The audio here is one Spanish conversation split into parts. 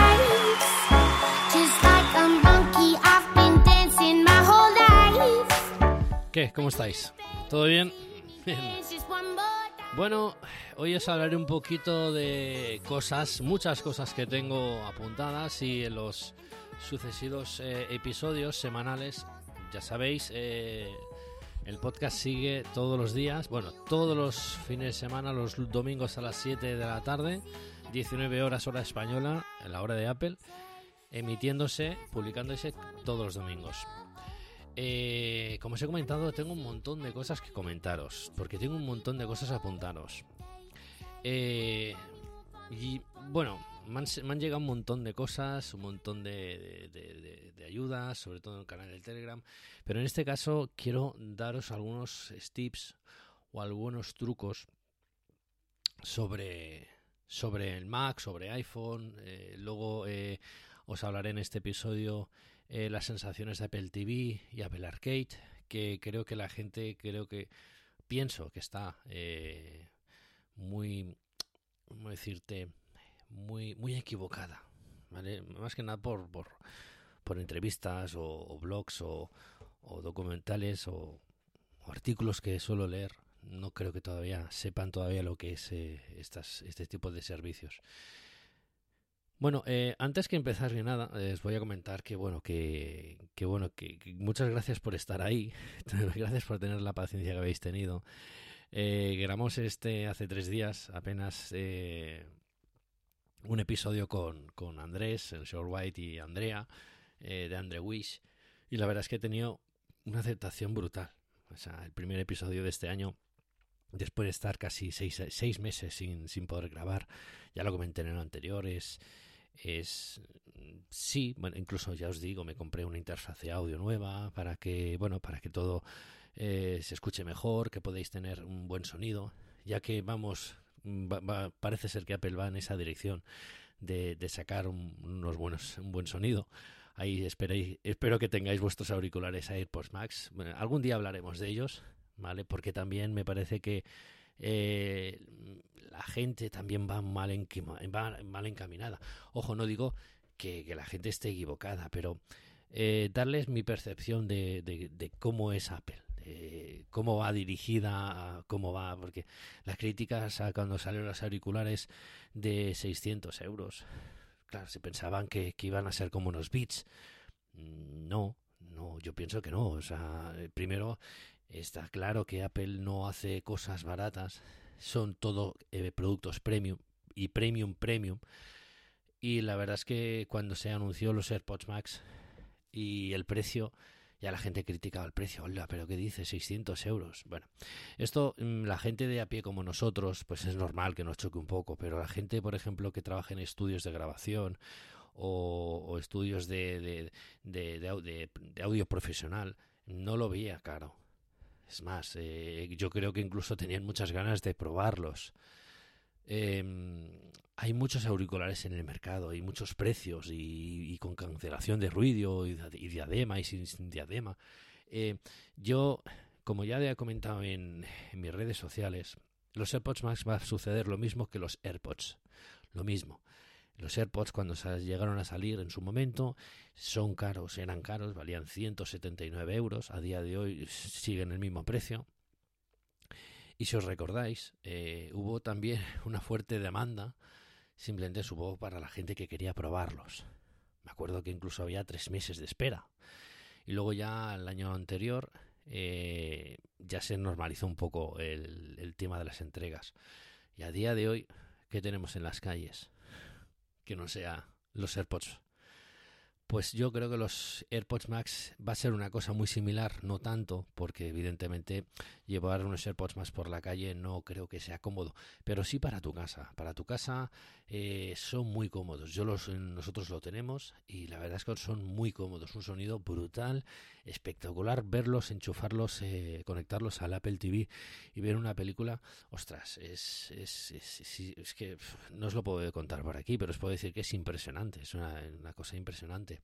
Eyes. Just like a monkey, I've been dancing my whole life. ¿Qué? ¿Cómo estáis? ¿Todo bien? Bueno, hoy os hablaré un poquito de cosas, muchas cosas que tengo apuntadas y en los sucesivos eh, episodios semanales, ya sabéis, eh, el podcast sigue todos los días, bueno, todos los fines de semana, los domingos a las 7 de la tarde, 19 horas hora española, en la hora de Apple, emitiéndose, publicándose todos los domingos. Eh, como os he comentado, tengo un montón de cosas que comentaros, porque tengo un montón de cosas a apuntaros. Eh, y bueno, me han, llegado un montón de cosas, un montón de ayudas, sobre todo en el canal del Telegram, pero en este caso quiero daros algunos tips o algunos trucos sobre, sobre el Mac, sobre iPhone. eh, luego eh, os hablaré en este episodio eh, las sensaciones de Apple TV y Apple Arcade, que creo que la gente, creo que pienso que está eh, muy, ¿cómo decirte? Muy, muy equivocada, ¿vale? Más que nada por, por, por entrevistas o, blogs o, o documentales o, o artículos que suelo leer. No creo que todavía sepan todavía lo que es eh, estas, este tipo de servicios. Bueno, eh, antes que empezar ni nada, eh, os voy a comentar que bueno, que, bueno, que, muchas gracias por estar ahí, gracias por tener la paciencia que habéis tenido. Eh, grabamos este hace tres días, apenas eh, un episodio con, con Andrés, el Short White y Andrea, eh, de Andre Wish, y la verdad es que he tenido una aceptación brutal. O sea, el primer episodio de este año, después de estar casi seis, seis meses sin, sin poder grabar, ya lo comenté en el anterior, es sí, bueno, incluso ya os digo, me compré una interfaz de audio nueva para que, bueno, para que todo eh, se escuche mejor, que podéis tener un buen sonido, ya que vamos, va- va- parece ser que Apple va en esa dirección de, de sacar un, unos buenos, un buen sonido. Ahí esperéis, espero que tengáis vuestros auriculares AirPods Max. Algún día hablaremos de ellos, ¿vale? Porque también me parece que eh, la gente también va mal, va mal encaminada. Ojo, no digo que, que la gente esté equivocada, pero eh, darles mi percepción de, de- de cómo es Apple, de cómo va dirigida, cómo va, porque las críticas a cuando salieron los auriculares de 600 euros, claro, se pensaban que, que iban a ser como unos Beats. Mm, No, no, yo pienso que no. O sea, primero está claro que Apple no hace cosas baratas, son todo eh, productos premium y premium premium. Y la verdad es que cuando se anunció los AirPods Max y el precio, ya la gente criticaba el precio. Hola, pero ¿qué dice? 600 euros. Bueno, esto mm, la gente de a pie como nosotros, pues es normal que nos choque un poco, pero la gente, por ejemplo, que trabaja en estudios de grabación o, estudios de, de, de- de audio profesional, no lo veía caro. Es más, eh, yo creo que incluso tenían muchas ganas de probarlos. Eh, hay muchos auriculares en el mercado, hay muchos precios y, y con cancelación de ruido y, y diadema y sin, sin diadema. Eh, yo, como ya he comentado en, en mis redes sociales, los AirPods Max va a suceder lo mismo que los AirPods. Lo mismo. Los AirPods cuando llegaron a salir en su momento son caros, eran caros, valían 179 euros, a día de hoy siguen el mismo precio. Y si os recordáis, eh, hubo también una fuerte demanda, simplemente supongo para la gente que quería probarlos. Me acuerdo que incluso había tres meses de espera. Y luego ya el año anterior eh, ya se normalizó un poco el, el tema de las entregas. Y a día de hoy, ¿qué tenemos en las calles? Que no sea los AirPods pues yo creo que los AirPods Max va a ser una cosa muy similar, no tanto, porque evidentemente llevar unos AirPods Max por la calle no creo que sea cómodo, pero sí para tu casa. Para tu casa eh, son muy cómodos. Yo los, nosotros lo tenemos y la verdad es que son muy cómodos. Un sonido brutal, espectacular. Verlos, enchufarlos, eh, conectarlos al Apple TV y ver una película, ostras, es, es, es, que no os lo puedo contar por aquí, pero os puedo decir que es impresionante, es una cosa impresionante.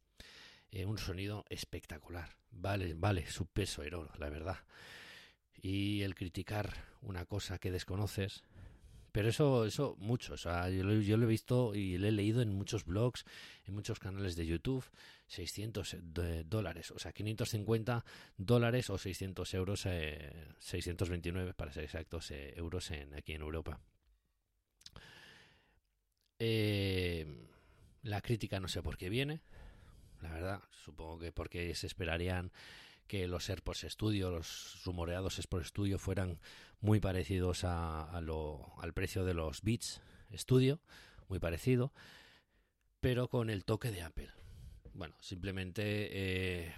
Eh, un sonido espectacular. Vale, vale su peso en oro, la verdad. Y el criticar una cosa que desconoces, pero eso, eso mucho. O sea, yo, lo, he visto y lo he leído en muchos blogs, en muchos canales de YouTube. 600 dólares, o sea, 550 dólares o 600 euros, 629 eh, para ser exactos, eh, euros en, aquí en Europa. la crítica no sé por qué viene, la verdad. Supongo que porque se esperarían que los AirPods Studio, los rumoreados AirPods Studio fueran muy parecidos a, lo, al precio de los Beats Studio, muy parecido, pero con el toque de Apple. Bueno, simplemente eh,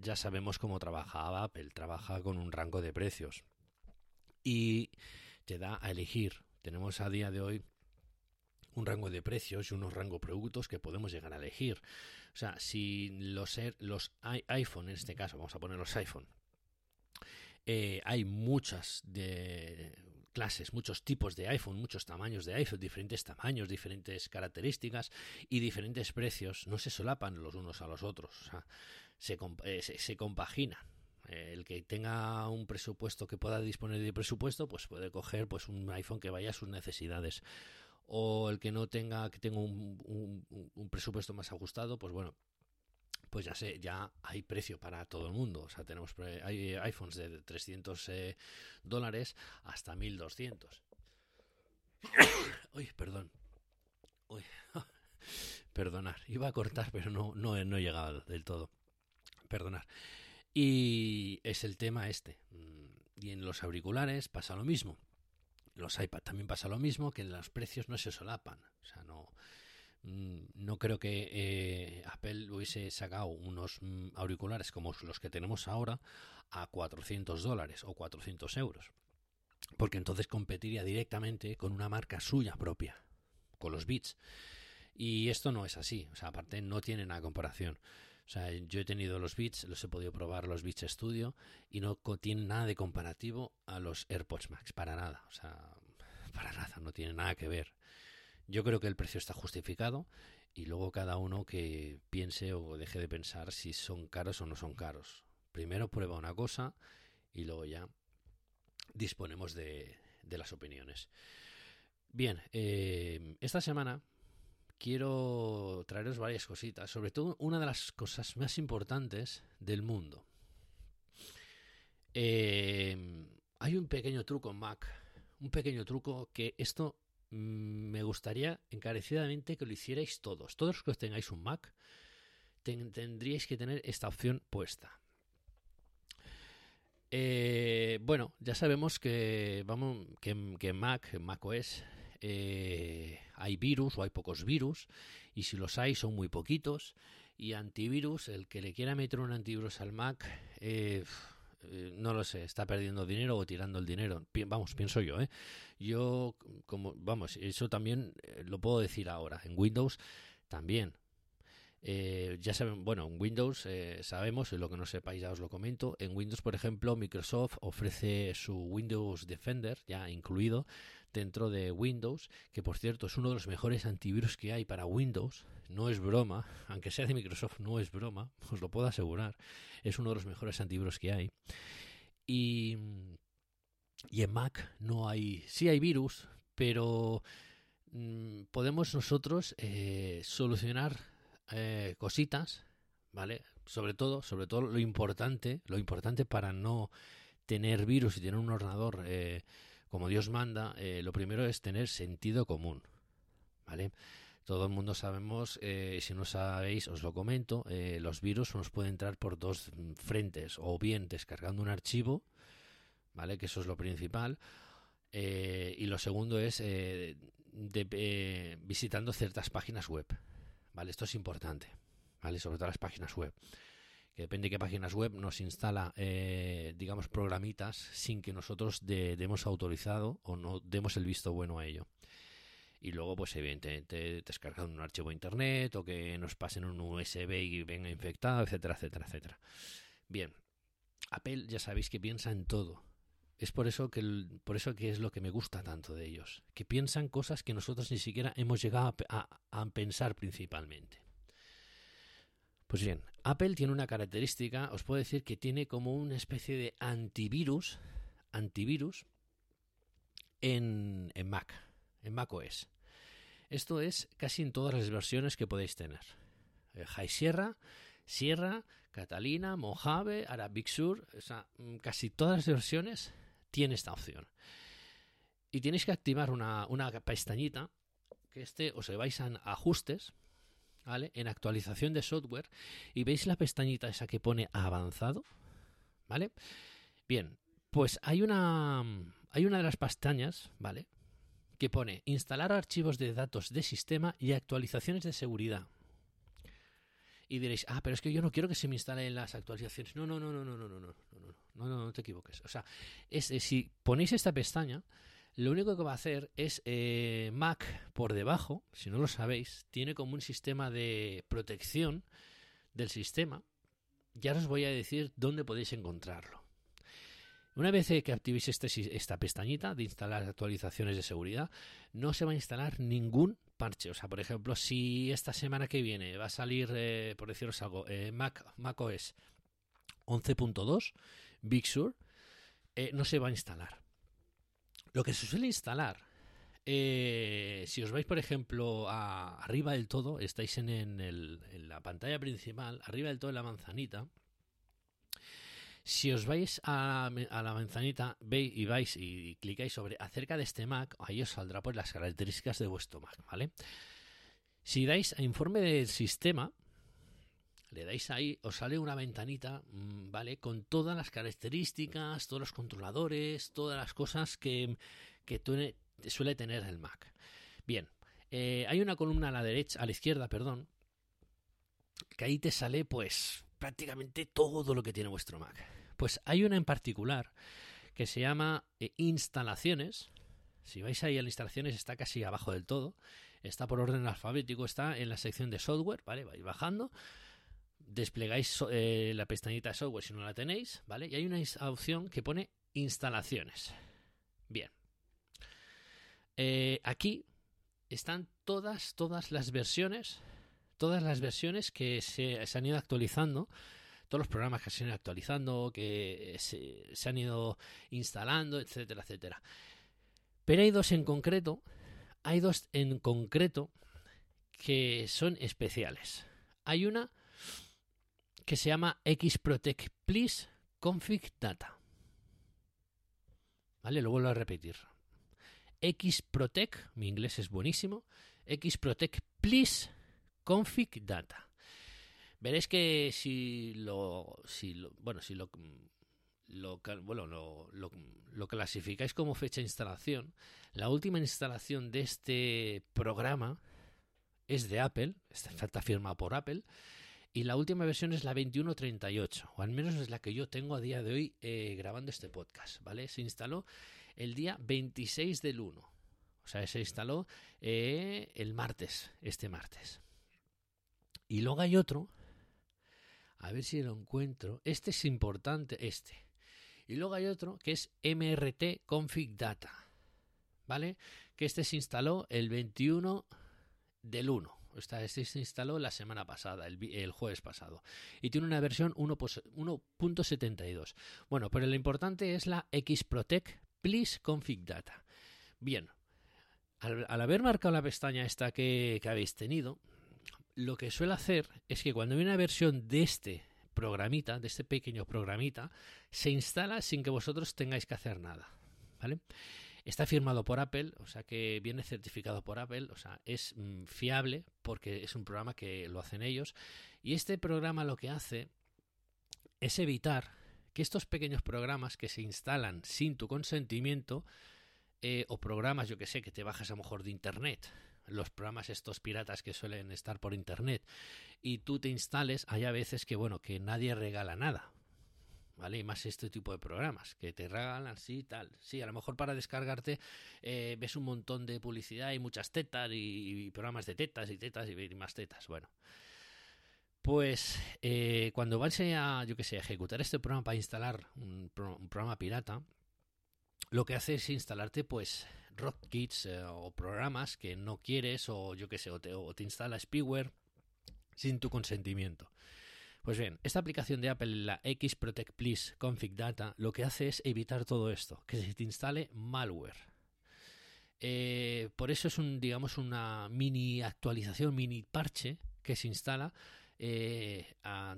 ya sabemos cómo trabaja Apple, trabaja con un rango de precios y te da a elegir. Tenemos a día de hoy un rango de precios y unos rangos de productos que podemos llegar a elegir. O sea, si los, iPhone, en este caso, vamos a poner los iPhone, eh, hay muchas de clases, muchos tipos de iPhone, muchos tamaños de iPhone, diferentes tamaños, diferentes características y diferentes precios, no se solapan los unos a los otros, o sea, se, eh, se, compaginan. El que tenga un presupuesto que pueda disponer de presupuesto pues puede coger pues un iPhone que vaya a sus necesidades o el que no tenga, que tenga un, presupuesto más ajustado, pues bueno, pues ya sé, ya hay precio para todo el mundo. O sea, tenemos hay iPhones de 300 eh, dólares hasta 1200. Uy, perdón. Uy, perdonar. Iba a cortar, pero no, no, no he llegado del todo. Perdonar. Y es el tema este. Mm, y en los auriculares pasa lo mismo los iPad también pasa lo mismo, que los precios no se solapan. O sea, no, mm, no creo que eh, Apple hubiese sacado unos mm, auriculares como los que tenemos ahora a 400 dólares o 400 euros. Porque entonces competiría directamente con una marca suya propia, con los Beats. Y esto no es así. O sea, aparte no tiene nada comparación. O sea, yo he tenido los Beats, los he podido probar los Beats Studio y no tienen nada de comparativo a los AirPods Max, para nada. O sea, para nada, no tiene nada que ver. Yo creo que el precio está justificado y luego cada uno que piense o deje de pensar si son caros o no son caros. Primero prueba una cosa y luego ya disponemos de, las opiniones. Bien, eh, esta semana quiero traeros varias cositas, sobre todo una de las cosas más importantes del mundo. Eh, hay un pequeño truco en Mac, un pequeño truco que esto mm, me gustaría encarecidamente que lo hicierais todos. Todos los que tengáis un Mac tendríais que tener esta opción puesta. Eh, bueno, ya sabemos que vamos que Mac, Mac OS, eh, hay virus o hay pocos virus y si los hay son muy poquitos y antivirus, el que le quiera meter un antivirus al Mac, eh, eh, no lo sé, está perdiendo dinero o tirando el dinero. vamos, pienso yo, ¿eh? Yo, como, vamos, eso también lo puedo decir ahora. En Windows también. ya saben, bueno, en Windows sabemos, en lo que no sepáis ya os lo comento. En Windows, por ejemplo, Microsoft ofrece su Windows Defender ya incluido dentro de Windows, que por cierto es uno de los mejores antivirus que hay para Windows, no es broma, aunque sea de Microsoft, no es broma, os lo puedo asegurar, es uno de los mejores antivirus que hay. Y, y en Mac no hay, sí hay virus, pero mm, podemos nosotros eh, solucionar eh, cositas, ¿vale? Sobre todo, sobre todo lo importante, lo importante para no tener virus y tener un ordenador eh, como Dios manda, lo primero es tener sentido común, ¿vale? Todo el mundo sabemos, si no sabéis, os lo comento, los virus nos pueden entrar por dos frentes, o bien descargando un archivo, ¿vale? Que eso es lo principal, y lo segundo es de, visitando ciertas páginas web. ¿Vale? Esto es importante, ¿vale? Sobre todo las páginas web. Que depende de qué páginas web nos instala, eh, digamos, programitas sin que nosotros demos autorizado o no demos el visto bueno a ello. Y luego, pues evidentemente, descargando un archivo de internet o que nos pasen un USB y venga infectado, etcétera, etcétera, etcétera. Bien, Apple ya sabéis que piensa en todo es por eso que por eso que es lo que me gusta tanto de ellos, que piensan cosas que nosotros ni siquiera hemos llegado a, pensar principalmente. Pues bien, Apple tiene una característica, os puedo decir que tiene como una especie de antivirus, antivirus en, Mac, en Mac OS. Esto es casi en todas las versiones que podéis tener. Eh, High Sierra, Sierra, Catalina, Mojave, Arabic Sur, o sea, mm, casi todas las versiones tiene esta opción. Y tenéis que activar una, pestañita que este os vais a ajustes, ¿vale? En actualización de software y veis la pestañita esa que pone avanzado, ¿vale? Bien, pues hay una hay una de las pestañas, ¿vale? Que pone instalar archivos de datos de sistema y actualizaciones de seguridad y diréis, ah, pero es que yo no quiero que se me instalen las actualizaciones. No, no, no, no, no, no, no, no, no, no, no, no te equivoques. O sea, si ponéis esta pestaña, lo único que va a hacer es eh, Mac por debajo, si no lo sabéis, tiene como un sistema de protección del sistema. Ya os voy a decir dónde podéis encontrarlo. Una vez que activéis este, esta pestañita de instalar actualizaciones de seguridad, no se va a instalar ningún parche. O sea, por ejemplo, si esta semana que viene va a salir, eh, por deciros algo, eh, Mac, Mac OS 11.2, Big Sur, no se va a instalar. Lo que se suele instalar, si os vais, por ejemplo, a, arriba del todo, estáis en, en la pantalla principal, arriba del todo en la manzanita, si os vais a, la manzanita, veis y vais y clicáis sobre acerca de este Mac, ahí os saldrá pues las características de vuestro Mac, ¿vale? Si dais a informe del sistema, le dais ahí, os sale una ventanita, mm, ¿vale? Con todas las características, todos los controladores, todas las cosas que, que suele tener el Mac. Bien, eh, hay una columna a la derecha, a la izquierda, perdón, que ahí te sale pues prácticamente todo lo que tiene vuestro Mac. Pues hay una en particular que se llama eh, instalaciones. Si vais ahí a las instalaciones está casi abajo del todo. Está por orden alfabético, está en la sección de software, ¿vale? Vais bajando. Desplegáis eh, la pestañita software si no la tenéis, ¿vale? Y hay una opción que pone instalaciones. Bien. Eh, aquí están todas, todas las versiones, todas las versiones que se, se han ido actualizando todos los programas que se han ido actualizando, que se, han ido instalando, etcétera, etcétera. Pero hay dos en concreto, hay dos en concreto que son especiales. Hay una que se llama Xprotect Please Config Data. ¿Vale? Lo vuelvo a repetir. Xprotect, mi inglés es buenísimo. Xprotect Please Config Data. Veréis que si lo, si lo bueno, si lo, lo, bueno, lo, lo, clasificáis como fecha de instalación, la última instalación de este programa es de Apple, está firmada por Apple, y la última versión es la 2138, o al menos es la que yo tengo a día de hoy eh, grabando este podcast, ¿vale? Se instaló el día 26 del 1, o sea, se instaló eh, el martes, este martes. Y luego hay otro a ver si lo encuentro. Este es importante, este. Y luego hay otro que es MRT Config Data. ¿Vale? Que este se instaló el 21 del 1. Este se instaló la semana pasada, el, jueves pasado. Y tiene una versión 1.72. Bueno, pero lo importante es la Xprotect Please Config Data. Bien, al, haber marcado la pestaña esta que, que habéis tenido, lo que suele hacer es que cuando hay una versión de este programita, de este pequeño programita, se instala sin que vosotros tengáis que hacer nada. ¿Vale? Está firmado por Apple, o sea que viene certificado por Apple, o sea, es mm, fiable porque es un programa que lo hacen ellos. Y este programa lo que hace es evitar que estos pequeños programas que se instalan sin tu consentimiento, eh, o programas, yo que sé, que te bajas a lo mejor de internet, los programas estos piratas que suelen estar por internet, y tú te instales, hay a veces que, bueno, que nadie regala nada. ¿Vale? Y más este tipo de programas que te regalan así tal. Sí, a lo mejor para descargarte eh, ves un montón de publicidad y muchas tetas y, programas de tetas y tetas y, más tetas. Bueno, pues eh, cuando vais a, yo que sé, ejecutar este programa para instalar un, programa pirata, lo que hace es instalarte pues rootkits eh, o programas que no quieres o yo que sé, o te, o te instala spyware sin tu consentimiento. Pues bien, esta aplicación de Apple, la X Protect Please Config Data, lo que hace es evitar todo esto, que se te instale malware. Eh, por eso es un, digamos, una mini actualización, mini parche que se instala, eh,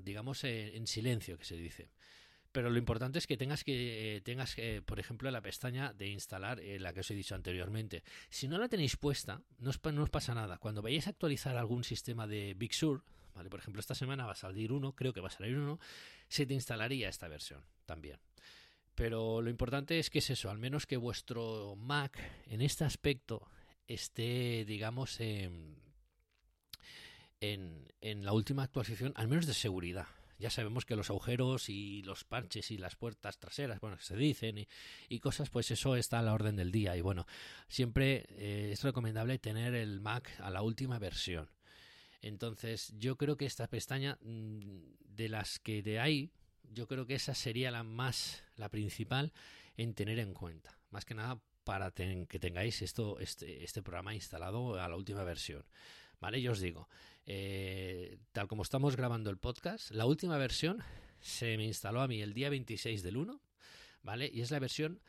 digamos, en, silencio, que se dice. Pero lo importante es que tengas que eh, tengas, por ejemplo, la pestaña de instalar la que os he dicho anteriormente. Si no la tenéis puesta, no no os pasa nada. Cuando vayáis a actualizar algún sistema de Big Sur, por ejemplo, esta semana va a salir uno, creo que va a salir uno, se te instalaría esta versión también. Pero lo importante es que es eso, al menos que vuestro Mac en este aspecto esté, digamos, en, en, la última actualización, al menos de seguridad. Ya sabemos que los agujeros y los parches y las puertas traseras, bueno, se dicen y, cosas, pues eso está a la orden del día. Y bueno, siempre eh, es recomendable tener el Mac a la última versión. Entonces, yo creo que esta pestaña, mm, de las que de ahí, yo creo que esa sería la más, la principal en tener en cuenta. Más que nada para que tengáis esto, este, este programa instalado a la última versión. ¿Vale? Yo os digo, eh, tal como estamos grabando el podcast, la última versión se me instaló a mí el día 26 del 1, ¿vale? Y es la versión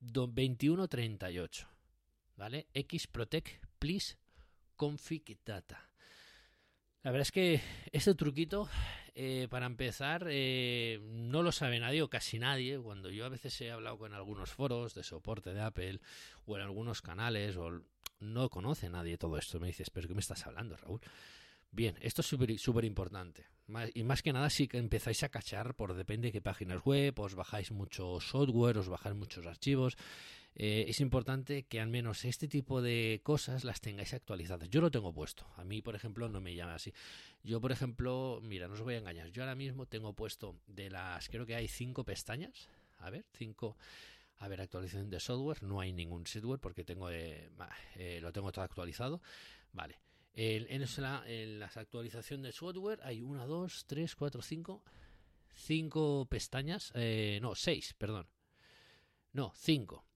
2138, ¿vale? Xprotect Please Config Data. La verdad es que este truquito, eh, para empezar, eh, no lo sabe nadie o casi nadie. Cuando yo a veces he hablado con algunos foros de soporte de Apple o en algunos canales, o no conoce nadie todo esto. Me dices, ¿pero qué me estás hablando, Raúl? Bien, esto es súper importante. Y más que nada, si empezáis a cachar por depende de qué páginas web, os bajáis mucho software, os bajáis muchos archivos. Eh, es importante que al menos este tipo de cosas las tengáis actualizadas. Yo lo tengo puesto. A mí, por ejemplo, no me llama así. Yo, por ejemplo, mira, no os voy a engañar. Yo ahora mismo tengo puesto de las, creo que hay cinco pestañas. A ver, cinco. A ver, actualización de software. No hay ningún software porque tengo, eh, eh, lo tengo todo actualizado. Vale. En, en, las actualizaciones de software hay una, dos, tres, cuatro, cinco. Cinco pestañas. no, seis, perdón. No, cinco.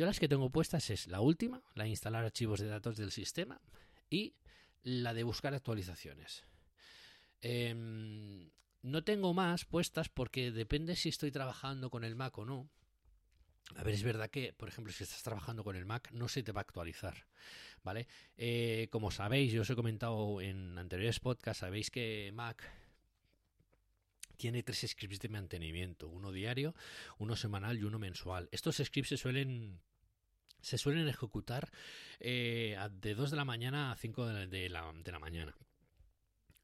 Yo las que tengo puestas es la última, la de instalar archivos de datos del sistema y la de buscar actualizaciones. Em, no tengo más puestas porque depende si estoy trabajando con el Mac o no. A ver, es verdad que, por ejemplo, si estás trabajando con el Mac, no se te va a actualizar. ¿Vale? Eh, como sabéis, yo os he comentado en anteriores podcasts, sabéis que Mac tiene tres scripts de mantenimiento, uno diario, uno semanal y uno mensual. Estos scripts se suelen se suelen ejecutar eh, de 2 de la mañana a 5 de la, de, la, mañana.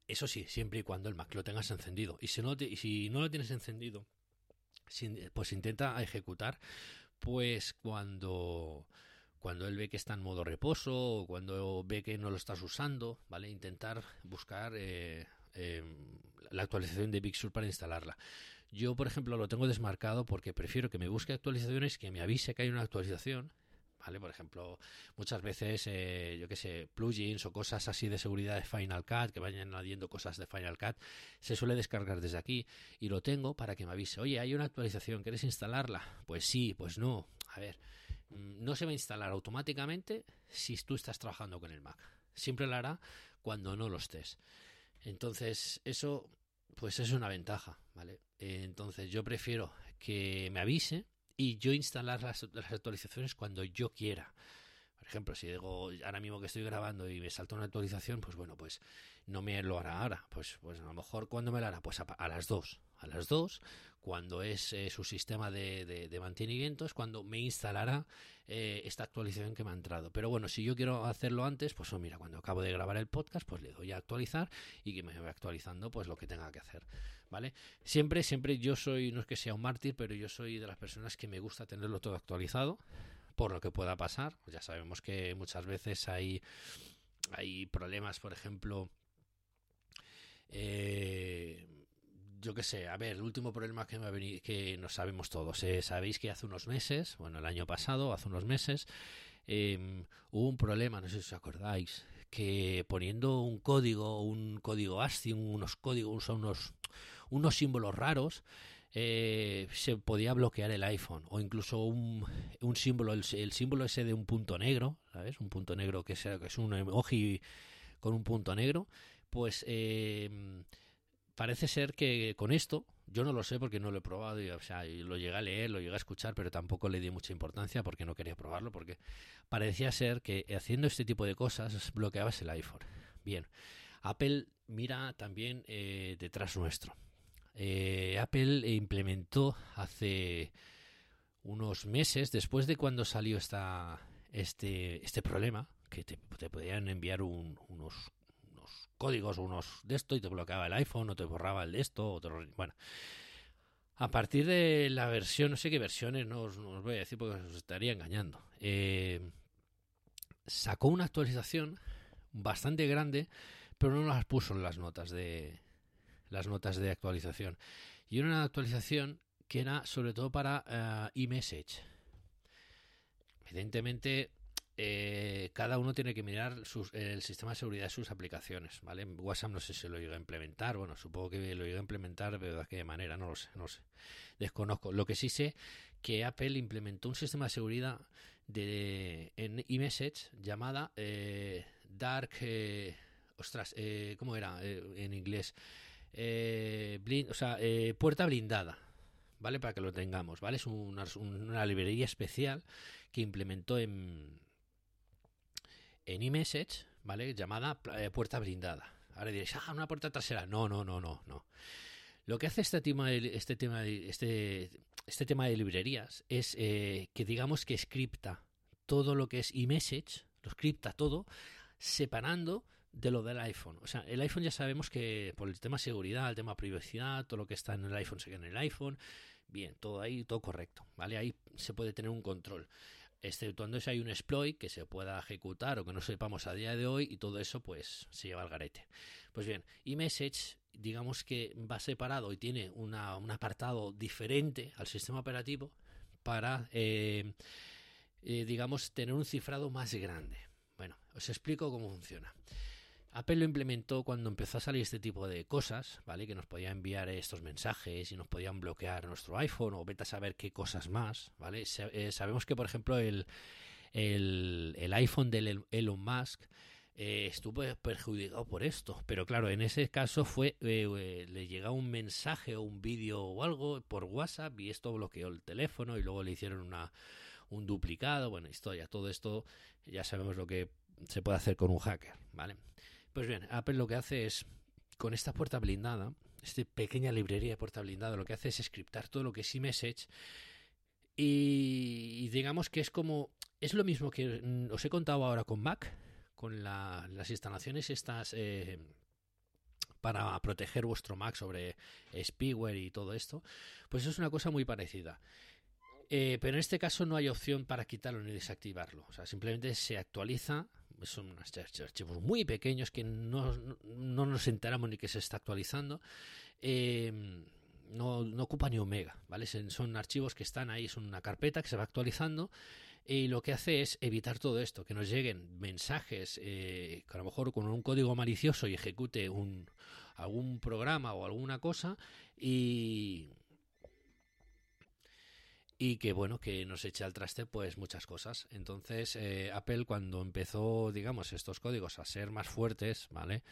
Eso sí, siempre y cuando el Mac lo tengas encendido. Y si no, y si no lo tienes encendido, pues intenta ejecutar pues cuando cuando él ve que está en modo reposo o cuando ve que no lo estás usando, ¿vale? Intentar buscar eh, em, la actualización de Big Sur para instalarla. Yo, por ejemplo, lo tengo desmarcado porque prefiero que me busque actualizaciones, que me avise que hay una actualización, ¿vale? Por ejemplo, muchas veces, eh, yo qué sé, plugins o cosas así de seguridad de Final Cut, que vayan añadiendo cosas de Final Cut, se suele descargar desde aquí y lo tengo para que me avise, oye, hay una actualización, ¿quieres instalarla? Pues sí, pues no. A ver, mm, no se va a instalar automáticamente si tú estás trabajando con el Mac. Siempre lo hará cuando no lo estés. Entonces, eso pues es una ventaja, ¿vale? entonces yo prefiero que me avise y yo instalar las, actualizaciones cuando yo quiera. Por ejemplo, si digo ahora mismo que estoy grabando y me salta una actualización, pues bueno, pues no me lo hará ahora. Pues, pues a lo mejor, ¿cuándo me lo hará? Pues a, las 2. A las 2, cuando es eh, su sistema de, de, mantenimiento, es cuando me instalará eh, esta actualización que me ha entrado. Pero bueno, si yo quiero hacerlo antes, pues oh, mira, cuando acabo de grabar el podcast, pues le doy a actualizar y que me vaya actualizando pues lo que tenga que hacer. ¿Vale? Siempre, siempre yo soy, no es que sea un mártir, pero yo soy de las personas que me gusta tenerlo todo actualizado por lo que pueda pasar. Ya sabemos que muchas veces hay, hay problemas, por ejemplo, eh, yo qué sé, a ver, el último problema que, me ha venido, que no sabemos todos, eh, sabéis que hace unos meses, bueno, el año pasado, hace unos meses, em, hubo un problema, no sé si os acordáis, que poniendo un código, un código ASCII, unos códigos, unos, unos símbolos raros, eh, se podía bloquear el iPhone o incluso un, un símbolo, el, símbolo ese de un punto negro, ¿sabes? Un punto negro que, sea, que es un emoji con un punto negro, pues eh, parece ser que con esto, yo no lo sé porque no lo he probado, y, o sea, lo llegué a leer, lo llegué a escuchar, pero tampoco le di mucha importancia porque no quería probarlo, porque parecía ser que haciendo este tipo de cosas bloqueabas el iPhone. Bien, Apple mira también eh, detrás nuestro. Eh, Apple implementó hace unos meses, después de cuando salió esta, este, este problema, que te, podían enviar unos, unos códigos, unos de esto, y te bloqueaba el iPhone, o te borraba el de esto, o bueno. A partir de la versión, no sé qué versiones, no os, voy a decir porque os estaría engañando. Eh, sacó una actualización bastante grande, pero no las puso en las notas de, las notas de actualización. Y una actualización que era sobre todo para uh, eMessage. Evidentemente, eh, cada uno tiene que mirar el sistema de seguridad de sus aplicaciones, ¿vale? WhatsApp no sé si lo llega a implementar, bueno, supongo que lo llega a implementar, pero de qué manera, no lo sé, no sé. Desconozco. Lo que sí sé que Apple implementó un sistema de seguridad de en eMessage llamada eh, Dark eh, ostras, eh, ¿cómo era en inglés? eh, o sea, eh, puerta blindada, ¿vale? Para que lo tengamos, ¿vale? Es una librería especial que implementó en, en eMessage, ¿vale? Llamada eh, puerta blindada. Ahora diréis, ah, una puerta trasera. No, no, no, no, no. Lo que hace este tema de, este tema de, este, este tema de librerías es eh, que digamos que scripta todo lo que es eMessage, lo scripta todo, separando de lo del iPhone. O sea, el iPhone ya sabemos que por el tema seguridad, el tema privacidad, todo lo que está en el iPhone se queda en el iPhone. Bien, todo ahí, todo correcto, ¿vale? Ahí se puede tener un control. Exceptuando si hay un exploit que se pueda ejecutar o que no sepamos a día de hoy y todo eso pues se lleva al garete. Pues bien, eMessage digamos que va separado y tiene una, un apartado diferente al sistema operativo para, eh, eh, digamos, tener un cifrado más grande. Bueno, os explico cómo funciona. Apple lo implementó cuando empezó a salir este tipo de cosas, ¿vale? Que nos podía enviar estos mensajes y nos podían bloquear nuestro iPhone o vete a saber qué cosas más, ¿vale? Eh, sabemos que, por ejemplo, el, el, iPhone de Elon Musk eh, estuvo perjudicado por esto, pero claro, en ese caso fue eh, le llegó un mensaje o un vídeo o algo por WhatsApp y esto bloqueó el teléfono y luego le hicieron una, un duplicado, bueno, historia, todo esto ya sabemos lo que se puede hacer con un hacker, ¿vale? Pues bien, Apple lo que hace es, con esta puerta blindada, esta pequeña librería de puerta blindada, lo que hace es scriptar todo lo que es iMessage y, digamos que es como, es lo mismo que mm, os he contado ahora con Mac, con las instalaciones estas eh, para proteger vuestro Mac sobre spyware y todo esto, pues es una cosa muy parecida. Eh, pero en este caso no hay opción para quitarlo ni desactivarlo. O sea, simplemente se actualiza son archivos muy pequeños que no, no, nos enteramos ni que se está actualizando. Eh, no, no ocupa ni omega, ¿vale? Son archivos que están ahí, es una carpeta que se va actualizando y lo que hace es evitar todo esto, que nos lleguen mensajes eh, a lo mejor con un código malicioso y ejecute un, algún programa o alguna cosa y y que bueno que nos eche al traste pues muchas cosas entonces eh, Apple cuando empezó digamos estos códigos a ser más fuertes vale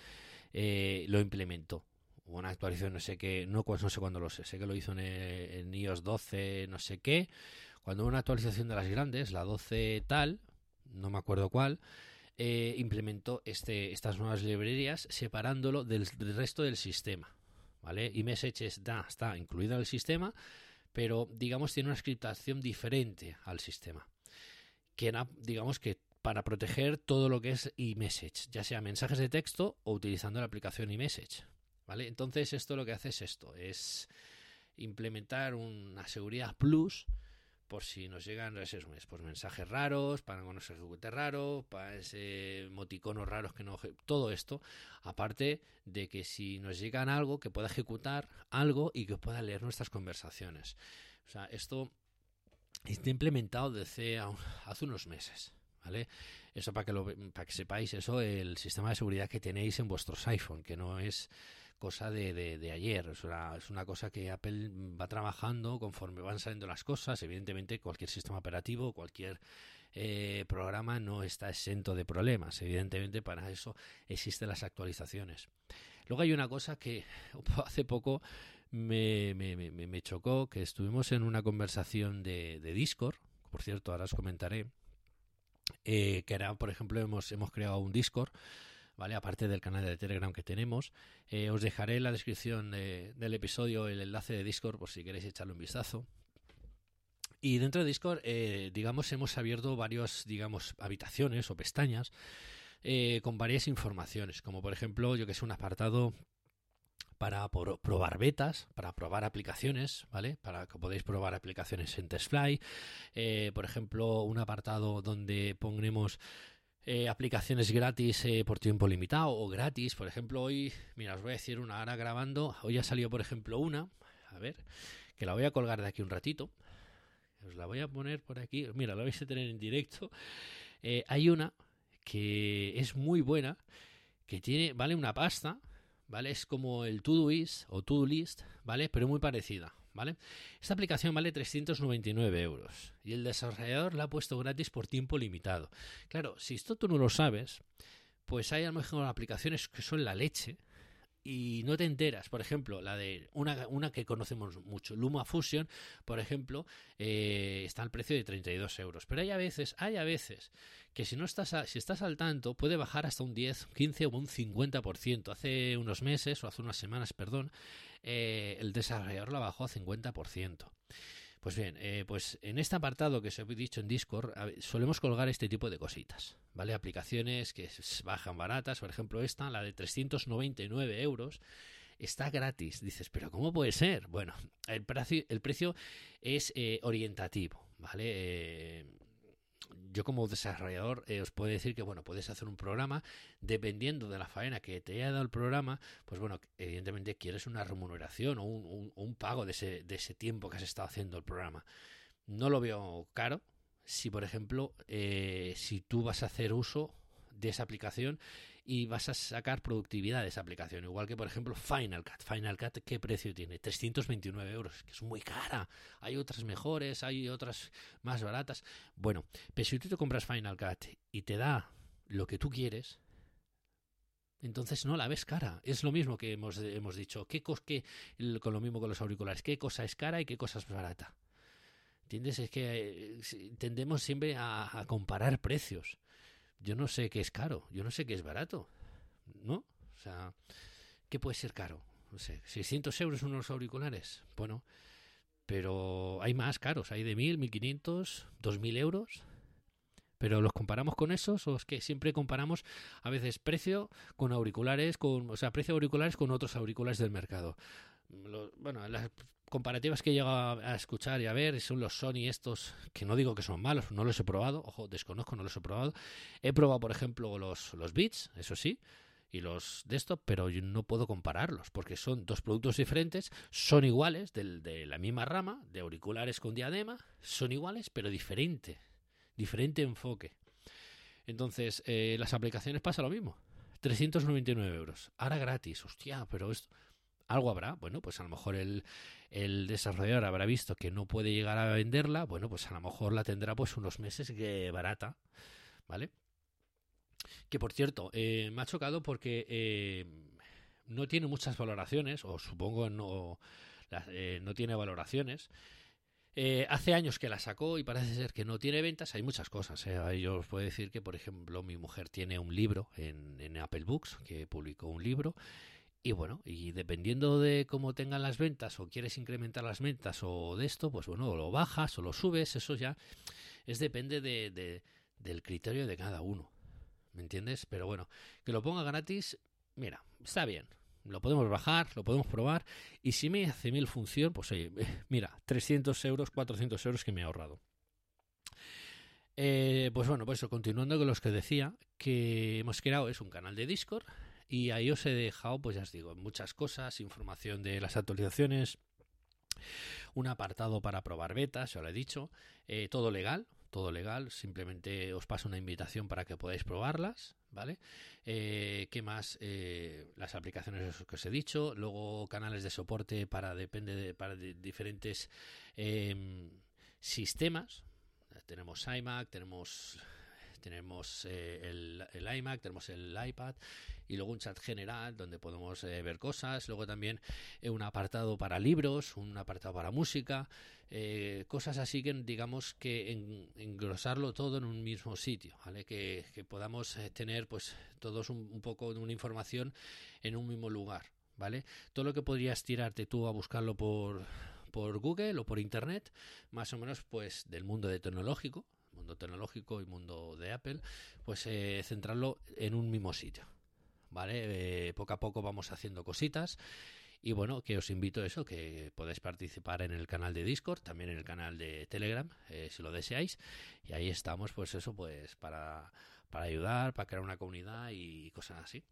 eh, lo implementó una actualización no sé qué no, no sé cuándo lo sé sé que lo hizo en, en iOS 12 no sé qué cuando una actualización de las grandes la 12 tal no me acuerdo cuál, eh, implementó este, estas nuevas librerías separándolo del, resto del sistema. ¿Vale? iMessage está, está incluido en el sistema, pero digamos tiene una scriptación diferente al sistema. Que digamos que para proteger todo lo que es iMessage, ya sea mensajes de texto o utilizando la aplicación iMessage. ¿Vale? Entonces esto lo que hace es esto, es implementar una seguridad plus por si nos llegan esos, pues, mensajes raros, para que no se ejecute raro, para ese emoticonos raros que no todo esto, aparte de que si nos llegan algo que pueda ejecutar algo y que pueda leer nuestras conversaciones. O sea, esto está implementado desde hace unos meses, ¿vale? Eso para que lo, para que sepáis eso el sistema de seguridad que tenéis en vuestros iPhone, que no es cosa de, de, ayer. Es una, es una, cosa que Apple va trabajando conforme van saliendo las cosas. Evidentemente, cualquier sistema operativo, cualquier eh, programa no está exento de problemas. Evidentemente, para eso existen las actualizaciones. Luego hay una cosa que hace poco me, me, me, chocó, que estuvimos en una conversación de, de Discord, por cierto, ahora os comentaré, eh, que era, por ejemplo, hemos, hemos creado un Discord ¿vale? Aparte del canal de Telegram que tenemos. Eh, os dejaré en la descripción del episodio el enlace de Discord por si queréis echarle un vistazo. Y dentro de Discord, eh, digamos, hemos abierto varios, digamos, habitaciones o pestañas eh, con varias informaciones, como por ejemplo, yo que sé, un apartado para probar betas, para probar aplicaciones, ¿vale? Para que podáis probar aplicaciones en TestFly. por ejemplo, un apartado donde pondremos eh, aplicaciones gratis eh, por tiempo limitado o gratis. Por ejemplo, hoy, mira, os voy a decir una hora grabando. Hoy ha salido, por ejemplo, una. A ver, que la voy a colgar de aquí un ratito. Os la voy a poner por aquí. Mira, la vais a tener en directo. Eh, hay una que es muy buena, que tiene, vale una pasta, ¿vale? Es como el Todoist o To-Do List, ¿vale? Pero muy parecida. ¿Vale? Esta aplicación vale 399 euros y el desarrollador la ha puesto gratis por tiempo limitado. Claro, si esto tú no lo sabes, pues hay a lo mejor aplicaciones que son la leche, y no te enteras. Por ejemplo, la de una, que conocemos mucho, Luma Fusion, por ejemplo, eh, está al precio de 32 euros. Pero hay a veces, hay a veces que si no estás, si estás al tanto, puede bajar hasta un 10, 15 o un 50%. Hace unos meses, o hace unas semanas, perdón, eh, el desarrollador la bajó a 50%. Pues bien, eh, pues en este apartado que os he dicho en Discord solemos colgar este tipo de cositas, ¿vale? Aplicaciones que bajan baratas, por ejemplo esta, la de 399 euros, está gratis. Dices, pero ¿cómo puede ser? Bueno, el precio, el precio es eh, orientativo, ¿vale? Yo como desarrollador eh, os puedo decir que bueno puedes hacer un programa dependiendo de la faena que te haya dado el programa pues bueno evidentemente quieres una remuneración o un, pago de ese, de ese tiempo que has estado haciendo el programa. No lo veo caro. Si por ejemplo eh, si tú vas a hacer uso de esa aplicación y vas a sacar productividad de esa aplicación. Igual que, por ejemplo, Final Cut. Final Cut, ¿qué precio tiene? 329 euros, que es muy cara. Hay otras mejores, hay otras más baratas. Bueno, pero si tú te compras Final Cut y te da lo que tú quieres, entonces no la ves cara. Es lo mismo que hemos, hemos dicho. ¿Qué, qué, con lo mismo con los auriculares. ¿Qué cosa es cara y qué cosa es barata? ¿Entiendes? Es que eh, tendemos siempre a comparar precios yo no sé qué es caro, yo no sé qué es barato, ¿no? O sea, ¿qué puede ser caro? No sé, 600 euros unos auriculares, bueno, pero hay más caros, hay de 1000, 1500, 2000 euros. Pero los comparamos con esos o es que siempre comparamos a veces precio con auriculares, con, o sea, precio auriculares con otros auriculares del mercado. bueno, las comparativas que he llegado a escuchar y a ver son los Sony estos, que no digo que son malos, no los he probado, ojo, desconozco, no los he probado. He probado, por ejemplo, los, los Beats, eso sí, y los de esto, pero yo no puedo compararlos porque son dos productos diferentes, son iguales, de la misma rama, de auriculares con diadema, son iguales, pero diferente, diferente enfoque. Entonces, eh, las aplicaciones pasa lo mismo. 399 euros. Ahora gratis. Hostia, pero esto algo habrá. Bueno, pues a lo mejor el, el, desarrollador habrá visto que no puede llegar a venderla. Bueno, pues a lo mejor la tendrá pues unos meses que barata. ¿Vale? Que por cierto, eh, me ha chocado porque eh, no tiene muchas valoraciones, o supongo no, eh, no tiene valoraciones. Eh, hace años que la sacó y parece ser que no tiene ventas. Hay muchas cosas. ¿eh? Yo os puedo decir que, por ejemplo, mi mujer tiene un libro en, en Apple Books, que publicó un libro. Y bueno, y dependiendo de cómo tengan las ventas o quieres incrementar las ventas o de esto, pues bueno, lo bajas o lo subes, eso ya es depende de, del criterio de cada uno. ¿Me entiendes? Pero bueno, que lo ponga gratis, mira, está bien. Lo podemos bajar, lo podemos probar. Y si me hace mil función, pues mira, 300 euros, 400 euros que me he ahorrado. Eh, pues bueno, pues eso, continuando con los que decía, que hemos creado es un canal de Discord y ahí os he dejado, pues ya os digo, muchas cosas, información de las actualizaciones, un apartado para probar betas, ya lo he dicho, eh, todo legal, todo legal, simplemente os paso una invitación para que podáis probarlas, ¿vale? Eh, ¿Qué más? Eh, las aplicaciones que os he dicho, luego canales de soporte para, depende de, para diferentes em, sistemas, tenemos iMac, tenemos tenemos el, el, iMac, tenemos el iPad y luego un chat general donde podemos eh, ver cosas, luego también eh, un apartado para libros, un apartado para música, eh, cosas así que digamos que engrosarlo todo en un mismo sitio, ¿vale? Que, podamos tener pues todos un, poco de una información en un mismo lugar, ¿vale? Todo lo que podrías tirarte tú a buscarlo por por Google o por Internet, más o menos pues del mundo tecnológico, mundo tecnológico y mundo de Apple, pues eh, centrarlo en un mismo sitio. ¿Vale? Eh, poco a poco vamos haciendo cositas. Y bueno, que os invito a eso, que podéis participar en el canal de Discord, también en el canal de Telegram, eh, si lo deseáis. Y ahí estamos, pues eso, pues para, para ayudar, para crear una comunidad y cosas así.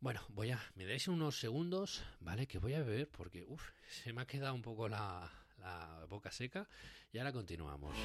Bueno, voy a, me dais unos segundos, ¿vale? Que voy a beber porque, uff, se me ha quedado un poco la, la boca seca y ahora continuamos.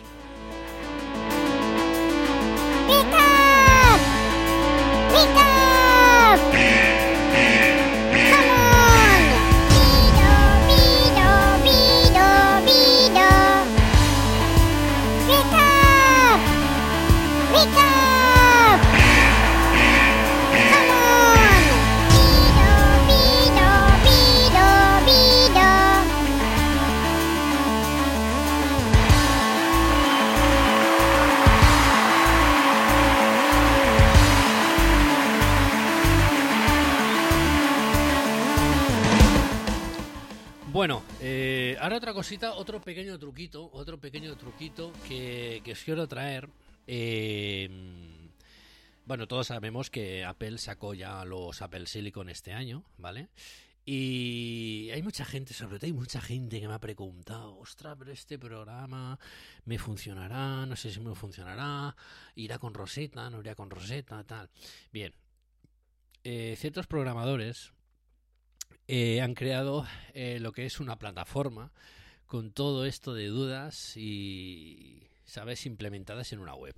Ahora otra cosita, otro pequeño truquito, otro pequeño truquito que, os quiero traer. Eh, bueno, todos sabemos que Apple sacó ya los Apple Silicon este año, ¿vale? Y hay mucha gente, sobre todo hay mucha gente que me ha preguntado, ostras, pero este programa me funcionará, no sé si me funcionará, irá con Rosetta, no irá con Rosetta, tal. Bien, eh, ciertos programadores eh, han creado eh, lo que es una plataforma con todo esto de dudas y, ¿sabes?, implementadas en una web.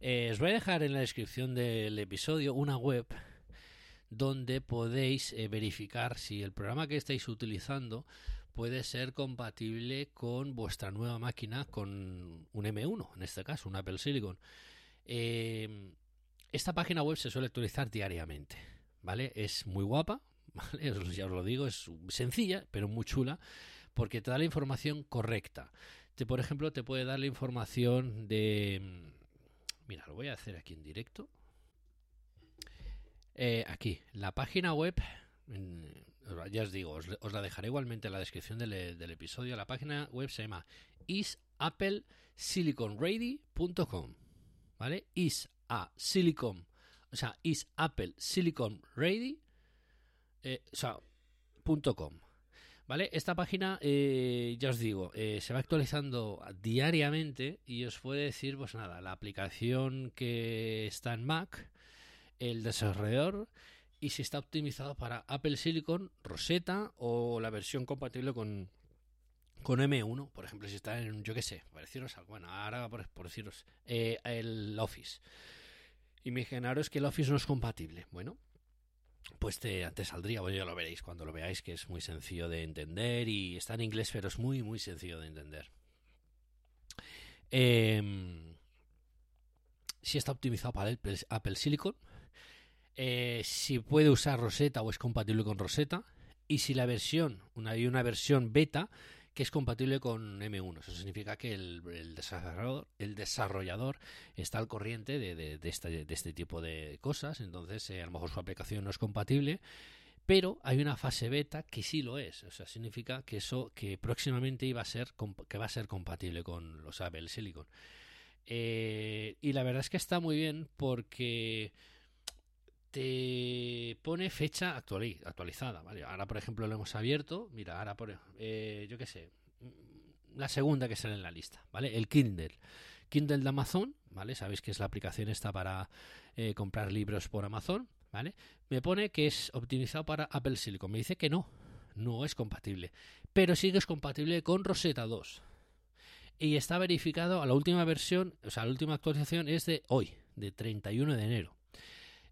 Eh, os voy a dejar en la descripción del episodio una web donde podéis verificar si el programa que estáis utilizando puede ser compatible con vuestra nueva máquina con un M1, en este caso, un Apple Silicon. esta página web se suele actualizar diariamente, ¿vale? Es muy guapa, ya os lo digo, es sencilla, pero muy chula, porque te da la información correcta. Te, por ejemplo, te puede dar la información de... Mm, mira, lo voy a hacer aquí en directo. Eh, aquí, la página web, ya os digo, os, la dejaré igualmente en la descripción del, episodio. La página web se llama isappleSiliconReady.com. ¿Vale? Is a silicon, o sea, is Apple Silicon Ready eh, ¿Vale? Esta página, eh, ya os digo, eh, se va actualizando diariamente y os puede decir, pues nada, la aplicación que está en Mac, el desarrollador y si está optimizado para Apple Silicon, Rosetta o la versión compatible con, con M1, por ejemplo, si está en, yo qué sé, pareciros algo, bueno, ahora por, por deciros, el Office. Imaginaros que el Office no es compatible. Bueno, pues te, te saldría, bueno, ya lo veréis cuando lo veáis, que es muy sencillo de entender y está en inglés, pero es muy, muy sencillo de entender. Em, si está optimizado para el Apple Silicon, eh, si puede usar Rosetta o es compatible con Rosetta, y si la versión, hay una versión beta que es compatible con M1. Eso significa que el, desarrollador, el desarrollador está al corriente de, este, de este, tipo de cosas. Entonces, a lo mejor su aplicación no es compatible pero hay una fase beta que sí lo es, o sea, significa que eso que próximamente iba a ser que va a ser compatible con los Apple Silicon. Eh, y la verdad es que está muy bien porque te pone fecha actualizada, ¿vale? Ahora, por ejemplo, lo hemos abierto, mira, ahora por eh, yo qué sé, la segunda que sale en la lista, ¿vale? El Kindle. Kindle de Amazon, ¿vale? Sabéis que es la aplicación esta para eh, comprar libros por Amazon. ¿vale? Me pone que es optimizado para Apple Silicon. Me dice que no, no es compatible. Pero sí que es compatible con Rosetta 2. Y está verificado a la última versión, o sea, la última actualización es de hoy, de 31 de enero.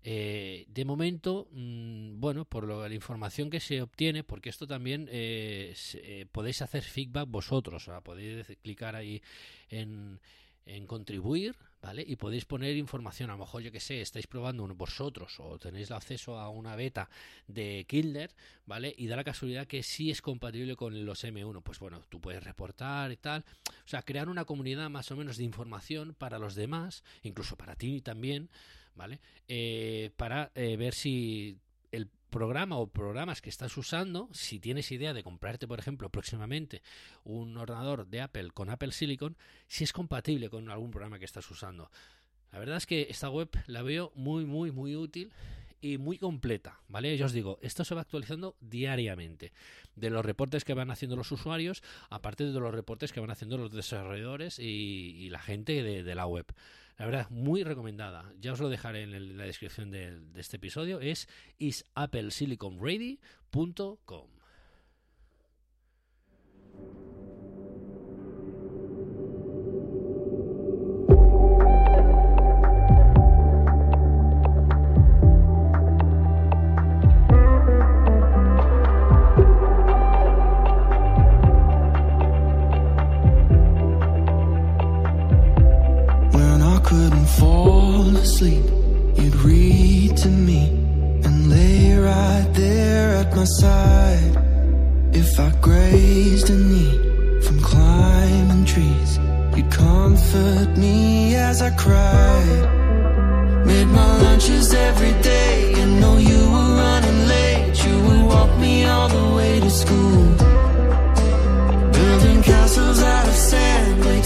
Eh, de momento, mm, bueno, por lo, la información que se obtiene, porque esto también eh, eh, podéis hacer feedback vosotros, sea, podéis clicar ahí en, en contribuir, ¿vale? Y podéis poner información, a lo mejor yo que sé, estáis probando vosotros o tenéis acceso a una beta de Kindle, ¿vale? Y da la casualidad que sí es compatible con los M1, pues bueno, tú puedes reportar y tal, o sea, crear una comunidad más o menos de información para los demás, incluso para ti también, ¿vale? Eh, para eh, ver si el programa o programas que estás usando, si tienes idea de comprarte, por ejemplo, próximamente un ordenador de Apple con Apple Silicon, si es compatible con algún programa que estás usando. La verdad es que esta web la veo muy, muy, muy útil y muy completa, ¿vale? Yo os digo, esto se va actualizando diariamente. De los reportes que van haciendo los usuarios, aparte de los reportes que van haciendo los desarrolladores y, la gente de la web. La verdad, muy recomendada. Ya os lo dejaré en la descripción de, de este episodio. Es isappleSiliconReady.com. sleep, you'd read to me and lay right there at my side. If I grazed a knee from climbing trees, you'd comfort me as I cried. Made my lunches every day, and know you were running late. You would walk me all the way to school.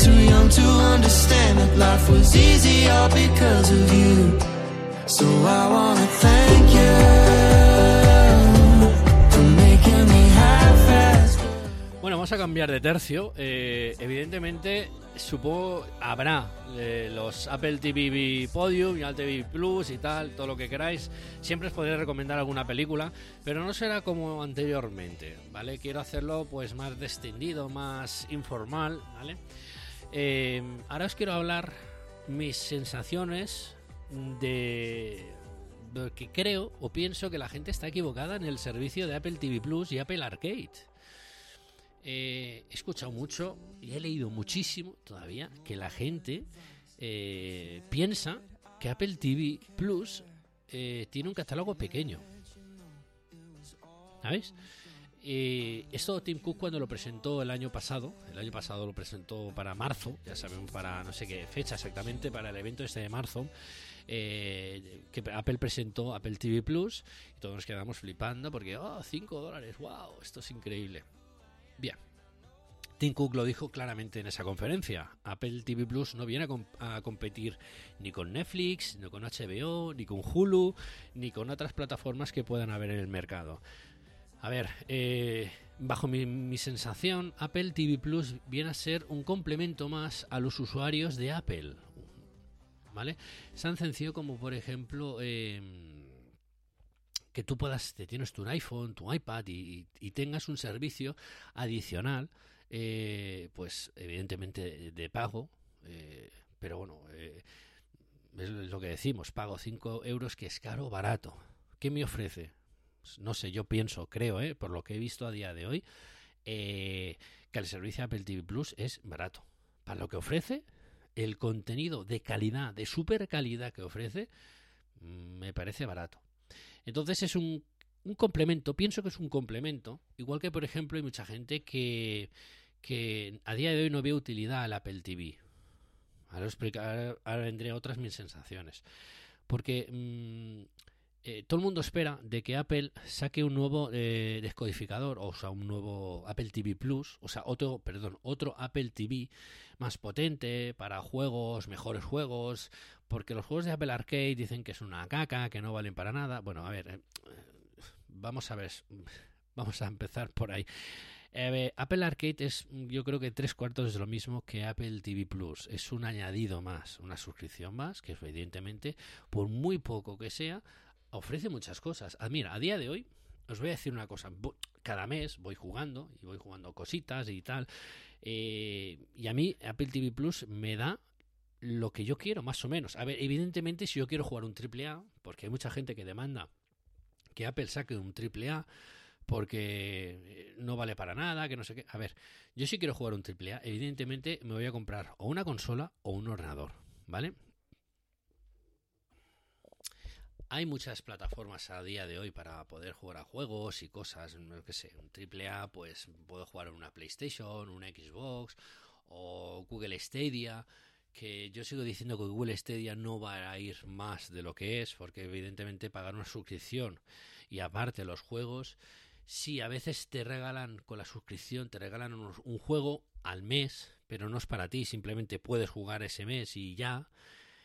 Too young to understand that life was all because of you. So I wanna thank you Bueno, vamos a cambiar de tercio. Eh, evidentemente, supongo habrá eh, los Apple TV Podium y Apple TV Plus y tal, todo lo que queráis. Siempre os podré recomendar alguna película, pero no será como anteriormente, ¿vale? Quiero hacerlo pues más descendido, más informal, ¿vale? Eh, ahora os quiero hablar mis sensaciones de que creo o pienso que la gente está equivocada en el servicio de Apple TV Plus y Apple Arcade. Eh, he escuchado mucho y he leído muchísimo todavía que la gente eh, piensa que Apple TV Plus eh, tiene un catálogo pequeño. ¿Sabéis? Esto Tim Cook cuando lo presentó el año pasado, el año pasado lo presentó para marzo, ya saben, para no sé qué fecha exactamente, para el evento este de marzo, que Apple presentó Apple TV Plus y todos nos quedamos flipando porque, oh, 5 dólares, wow, esto es increíble. Bien. Tim Cook lo dijo claramente en esa conferencia. Apple TV Plus no viene a, competir ni con Netflix, ni con HBO, ni con Hulu, ni con otras plataformas que puedan haber en el mercado. A ver, eh, bajo mi, sensación, Apple TV Plus viene a ser un complemento más a los usuarios de Apple. ¿Vale? Es tan sencillo como, por ejemplo, em, que tú puedas, te tienes tu iPhone, tu iPad y, tengas un servicio adicional, eh, pues evidentemente de, pago, eh, pero bueno, eh, es lo que decimos, pago 5 euros que es caro o barato. ¿Qué me ofrece? Pues no sé, yo pienso, creo, por lo que he visto a día de hoy, que el servicio Apple TV Plus es barato. Para lo que ofrece, el contenido de calidad, de super calidad que ofrece, mm, me parece barato. Entonces es un, complemento, pienso que es un complemento, igual que por ejemplo hay mucha gente que, que a día de hoy no veo utilidad al Apple TV. Ahora, explicar, vendré otras mil sensaciones. Porque mm, eh, todo el mundo espera de que Apple saque un nuevo eh, descodificador, o sea, un nuevo Apple TV Plus, o sea, otro, perdón, otro Apple TV más potente para juegos, mejores juegos, porque los juegos de Apple Arcade dicen que es una caca, que no valen para nada. Bueno, a ver, eh, vamos a ver, vamos a empezar por ahí. Apple Arcade es, yo creo que tres cuartos de lo mismo que Apple TV Plus. Es un añadido más, una suscripción más, que evidentemente, por muy poco que sea, ofrece muchas cosas. Ah, mira, a día de hoy, os voy a decir una cosa. Cada mes voy jugando y voy jugando cositas y tal. Eh, y a mí Apple TV Plus me da lo que yo quiero, más o menos. A ver, evidentemente, si yo quiero jugar un triple A, porque hay mucha gente que demanda que Apple saque un triple A porque eh, no vale para nada, que no sé qué. A ver, yo si quiero jugar un triple A, evidentemente me voy a comprar o una consola o un ordenador, ¿vale? Hay muchas plataformas a día de hoy para poder jugar a juegos y cosas, no que sé, un triple A, pues puedo jugar en una PlayStation, una Xbox o Google Stadia, que yo sigo diciendo que Google Stadia no va a ir más de lo que es, porque evidentemente pagar una suscripción y aparte los juegos, sí, a veces te regalan con la suscripción, te regalan un juego al mes, pero no es para ti, simplemente puedes jugar ese mes y ya,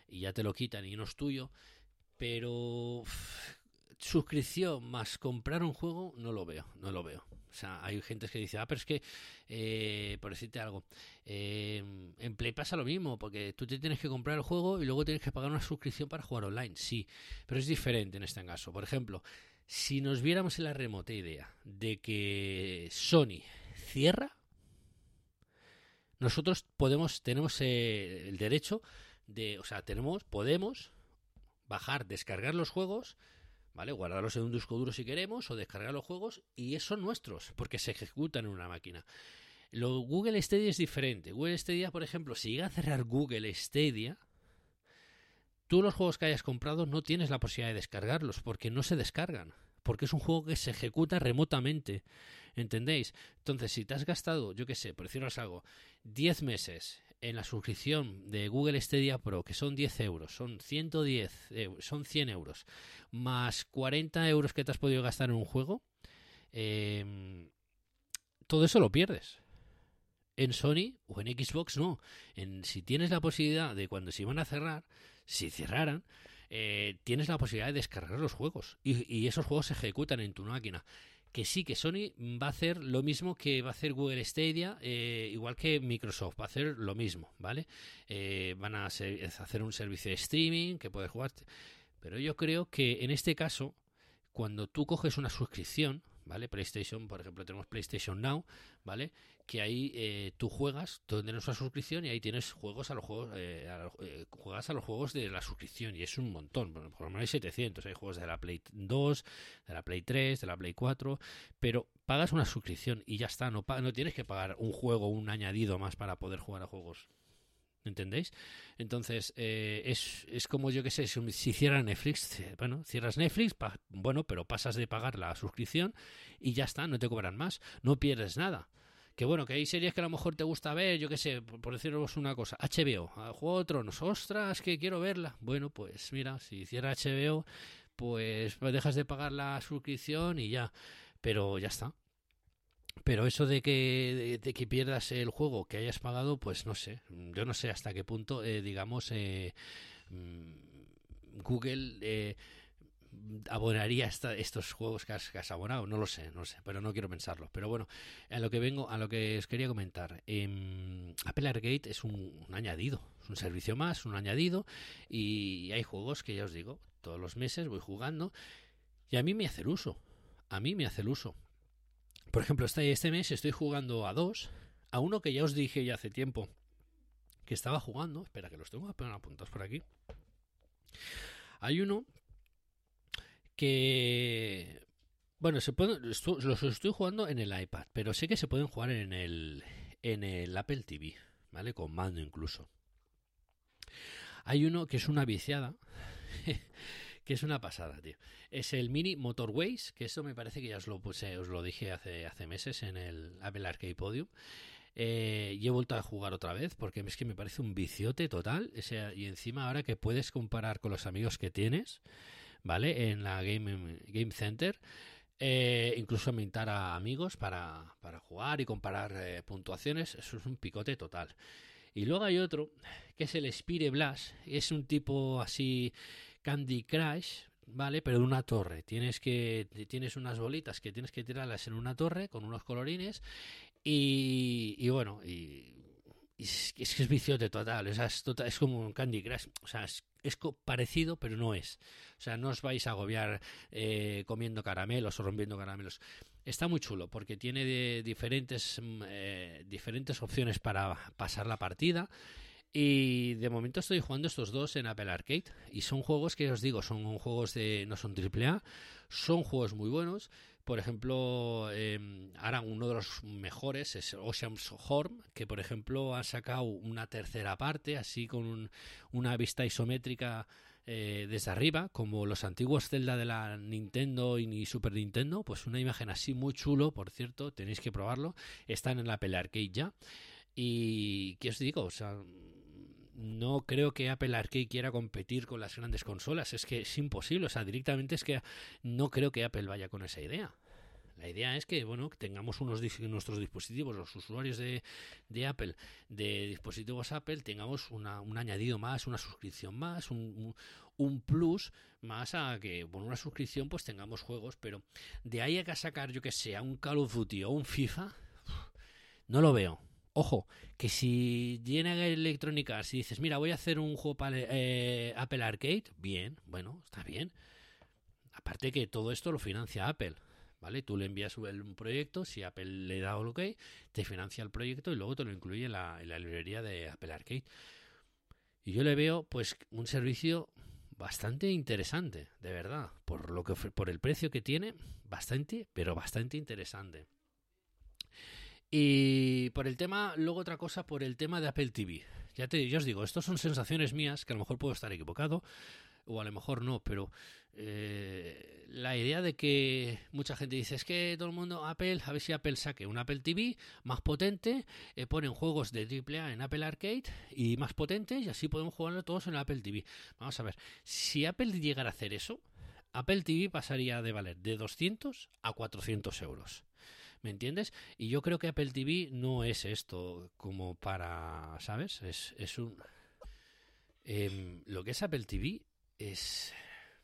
y ya te lo quitan y no es tuyo pero suscripción más comprar un juego no lo veo, no lo veo. O sea, hay gente que dice, ah, pero es que, eh, por decirte algo, eh, en Play pasa lo mismo, porque tú te tienes que comprar el juego y luego tienes que pagar una suscripción para jugar online, sí, pero es diferente en este caso. Por ejemplo, si nos viéramos en la remota idea de que Sony cierra, nosotros podemos, tenemos eh, el derecho de, o sea, tenemos, podemos bajar, descargar los juegos, ¿vale? Guardarlos en un disco duro si queremos o descargar los juegos y son nuestros porque se ejecutan en una máquina. Lo Google Stadia es diferente. Google Stadia, por ejemplo, si llega a cerrar Google Stadia, tú los juegos que hayas comprado no tienes la posibilidad de descargarlos porque no se descargan, porque es un juego que se ejecuta remotamente. ¿Entendéis? Entonces, si te has gastado, yo qué sé, por deciros algo, 10 meses en la suscripción de Google Stadia Pro, que son 10 euros, son 110, son 100 euros, más 40 euros que te has podido gastar en un juego, em, todo eso lo pierdes. En Sony o en Xbox no. En, si tienes la posibilidad de cuando se iban a cerrar, si cerraran, eh, tienes la posibilidad de descargar los juegos y, y esos juegos se ejecutan en tu máquina que sí, que Sony va a hacer lo mismo que va a hacer Google Stadia, eh, igual que Microsoft, va a hacer lo mismo, ¿vale? Eh, van a hacer un servicio de streaming que puedes jugar. Pero yo creo que en este caso, cuando tú coges una suscripción, ¿vale? PlayStation, por ejemplo, tenemos PlayStation Now, ¿vale? Que ahí eh, tú juegas, tú tienes una suscripción y ahí tienes juegos a los juegos, eh, eh, juegas a los juegos de la suscripción y es un montón, por lo menos hay 700, hay juegos de la Play 2, de la Play 3, de la Play 4, pero pagas una suscripción y ya está, no, no tienes que pagar un juego, un añadido más para poder jugar a juegos ¿Entendéis? Entonces, eh, es, es, como yo que sé, si, si cierra Netflix, bueno, cierras Netflix, bueno, pero pasas de pagar la suscripción y ya está, no te cobran más, no pierdes nada. Que bueno, que hay series que a lo mejor te gusta ver, yo que sé, por, deciros una cosa, HBO, Juego de Tronos, ostras, que quiero verla. Bueno, pues mira, si cierra HBO, pues dejas de pagar la suscripción y ya, pero ya está. Pero eso de que, de, que pierdas el juego que hayas pagado, pues no sé. Yo no sé hasta qué punto, eh, digamos, eh, mm, Google eh, abonaría estos juegos que has, abonado. No lo sé, no sé, pero no quiero pensarlo. Pero bueno, a lo que vengo, a lo que os quería comentar. Em, Apple Arcade es un, un añadido, es un servicio más, un añadido. Y hay juegos que ya os digo, todos los meses voy jugando. Y a mí me hace el uso. A mí me hace el uso. Por ejemplo, este, este mes estoy jugando a dos, a uno que ya os dije ya hace tiempo que estaba jugando. Espera, que los tengo apuntados por aquí. Hay uno que. Bueno, se pueden, los estoy jugando en el iPad, pero sé que se pueden jugar en el, en el Apple TV, ¿vale? Con mando incluso. Hay uno que es una viciada, que es una pasada, tío. Es el Mini Motorways, que eso me parece que ya os lo os lo dije hace, hace meses en el Apple Arcade Podium. Eh, y he vuelto a jugar otra vez porque es que me parece un viciote total. Y encima ahora que puedes comparar con los amigos que tienes, ¿vale? En la Game, Game Center. Eh, incluso mintar a amigos para, para jugar y comparar eh, puntuaciones. Eso es un picote total. Y luego hay otro, que es el Spire Blast. Es un tipo así Candy Crush, ¿vale? Pero de una torre. Tienes que tienes unas bolitas que tienes que tirarlas en una torre con unos colorines y, y bueno, y, es, que es viciote total, es, es, total, es como un Candy Crush, o sea, es, es, parecido, pero no es. O sea, no os vais a agobiar eh, comiendo caramelos o rompiendo caramelos. Está muy chulo porque tiene de diferentes, mm, eh, diferentes opciones para pasar la partida y de momento estoy jugando estos dos en Apple Arcade. Y son juegos que os digo, son juegos de. no son AAA, son juegos muy buenos. Por ejemplo, eh, ahora uno de los mejores es Ocean's Horn, que por ejemplo ha sacado una tercera parte, así con una vista isométrica eh, desde arriba, como los antiguos Zelda de la Nintendo y Super Nintendo. Pues una imagen así muy chulo, por cierto, tenéis que probarlo. Están en la Apple Arcade ya. Y, ¿qué os digo? O sea, no creo que Apple Arcade quiera competir con las grandes consolas. Es que es imposible. O sea, directamente es que no creo que Apple vaya con esa idea. La idea es que, bueno, tengamos unos nuestros dispositivos, los usuarios de, Apple, de dispositivos Apple, tengamos una, un añadido más, una suscripción más, un, plus más a que con una suscripción pues tengamos juegos, pero de ahí a que sacar, yo que sea un Call of Duty o un FIFA, no lo veo. Ojo, que si llena Electronic Arts y dices, mira, voy a hacer un juego para eh, Apple Arcade, bien, bueno, está bien. Aparte que todo esto lo financia Apple, ¿vale? Tú le envías un proyecto, si Apple le da ok, te financia el proyecto y luego te lo incluye en la, en la librería de Apple Arcade. Y yo le veo, pues, un servicio bastante interesante, de verdad, por lo que por el precio que tiene, bastante, pero bastante interesante. Y por el tema, luego otra cosa, por el tema de Apple TV. Ya, te, yo os digo, estas son sensaciones mías, que a lo mejor puedo estar equivocado, o a lo mejor no, pero eh, la idea de que mucha gente dice es que todo el mundo, Apple, a ver si Apple saque un Apple TV más potente, eh, ponen juegos de AAA en Apple Arcade y más potentes y así podemos jugarlo todos en Apple TV. Vamos a ver, si Apple llegara a hacer eso, Apple TV pasaría de valer de 200 a 400 euros. ¿Me entiendes? Y yo creo que Apple TV no es esto como para, ¿sabes? Es, es un... Em, lo que es Apple TV es,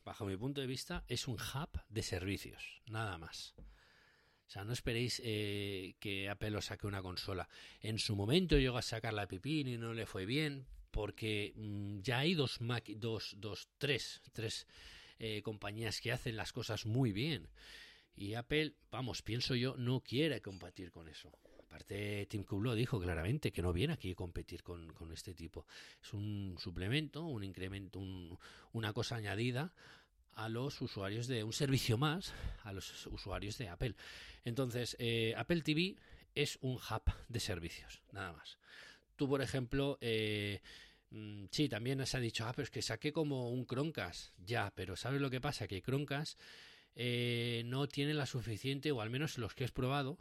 bajo mi punto de vista, es un hub de servicios, nada más. O sea, no esperéis eh, que Apple os saque una consola. En su momento llegó a sacar la Pipín y no le fue bien, porque mm, ya hay dos, Mac, dos, dos, tres, tres eh, compañías que hacen las cosas muy bien. Y Apple, vamos, pienso yo, no quiere competir con eso. Aparte, Tim Cook lo dijo claramente, que no viene aquí a competir con, este tipo. Es un suplemento, un incremento, una cosa añadida a los usuarios de un servicio más a los usuarios de Apple. Entonces, eh, Apple TV es un hub de servicios, nada más. Tú, por ejemplo, eh, mm, sí, también se ha dicho, ah, pero es que saqué como un Chromecast. Ya, pero ¿sabes lo que pasa? Que Chromecast eh, no tiene la suficiente, o al menos los que he probado,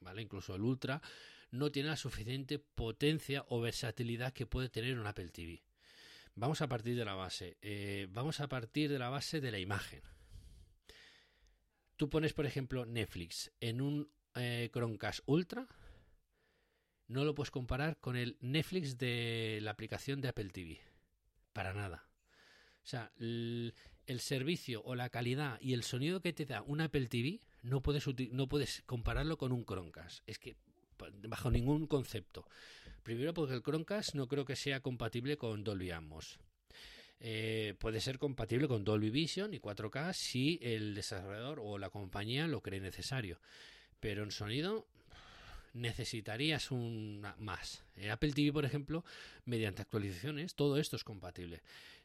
¿vale? Incluso el Ultra, no tiene la suficiente potencia o versatilidad que puede tener un Apple TV. Vamos a partir de la base. Eh, vamos a partir de la base de la imagen. Tú pones, por ejemplo, Netflix en un eh, Chromecast Ultra, no lo puedes comparar con el Netflix de la aplicación de Apple TV. Para nada. O sea, el servicio o la calidad y el sonido que te da un Apple TV no puedes, no puedes compararlo con un Chromecast. Es que bajo ningún concepto. Primero porque el Chromecast no creo que sea compatible con Dolby Atmos. Eh, puede ser compatible con Dolby Vision y 4K si el desarrollador o la compañía lo cree necesario. Pero en sonido necesitarías un más. En Apple TV, por ejemplo, mediante actualizaciones, todo esto es compatible.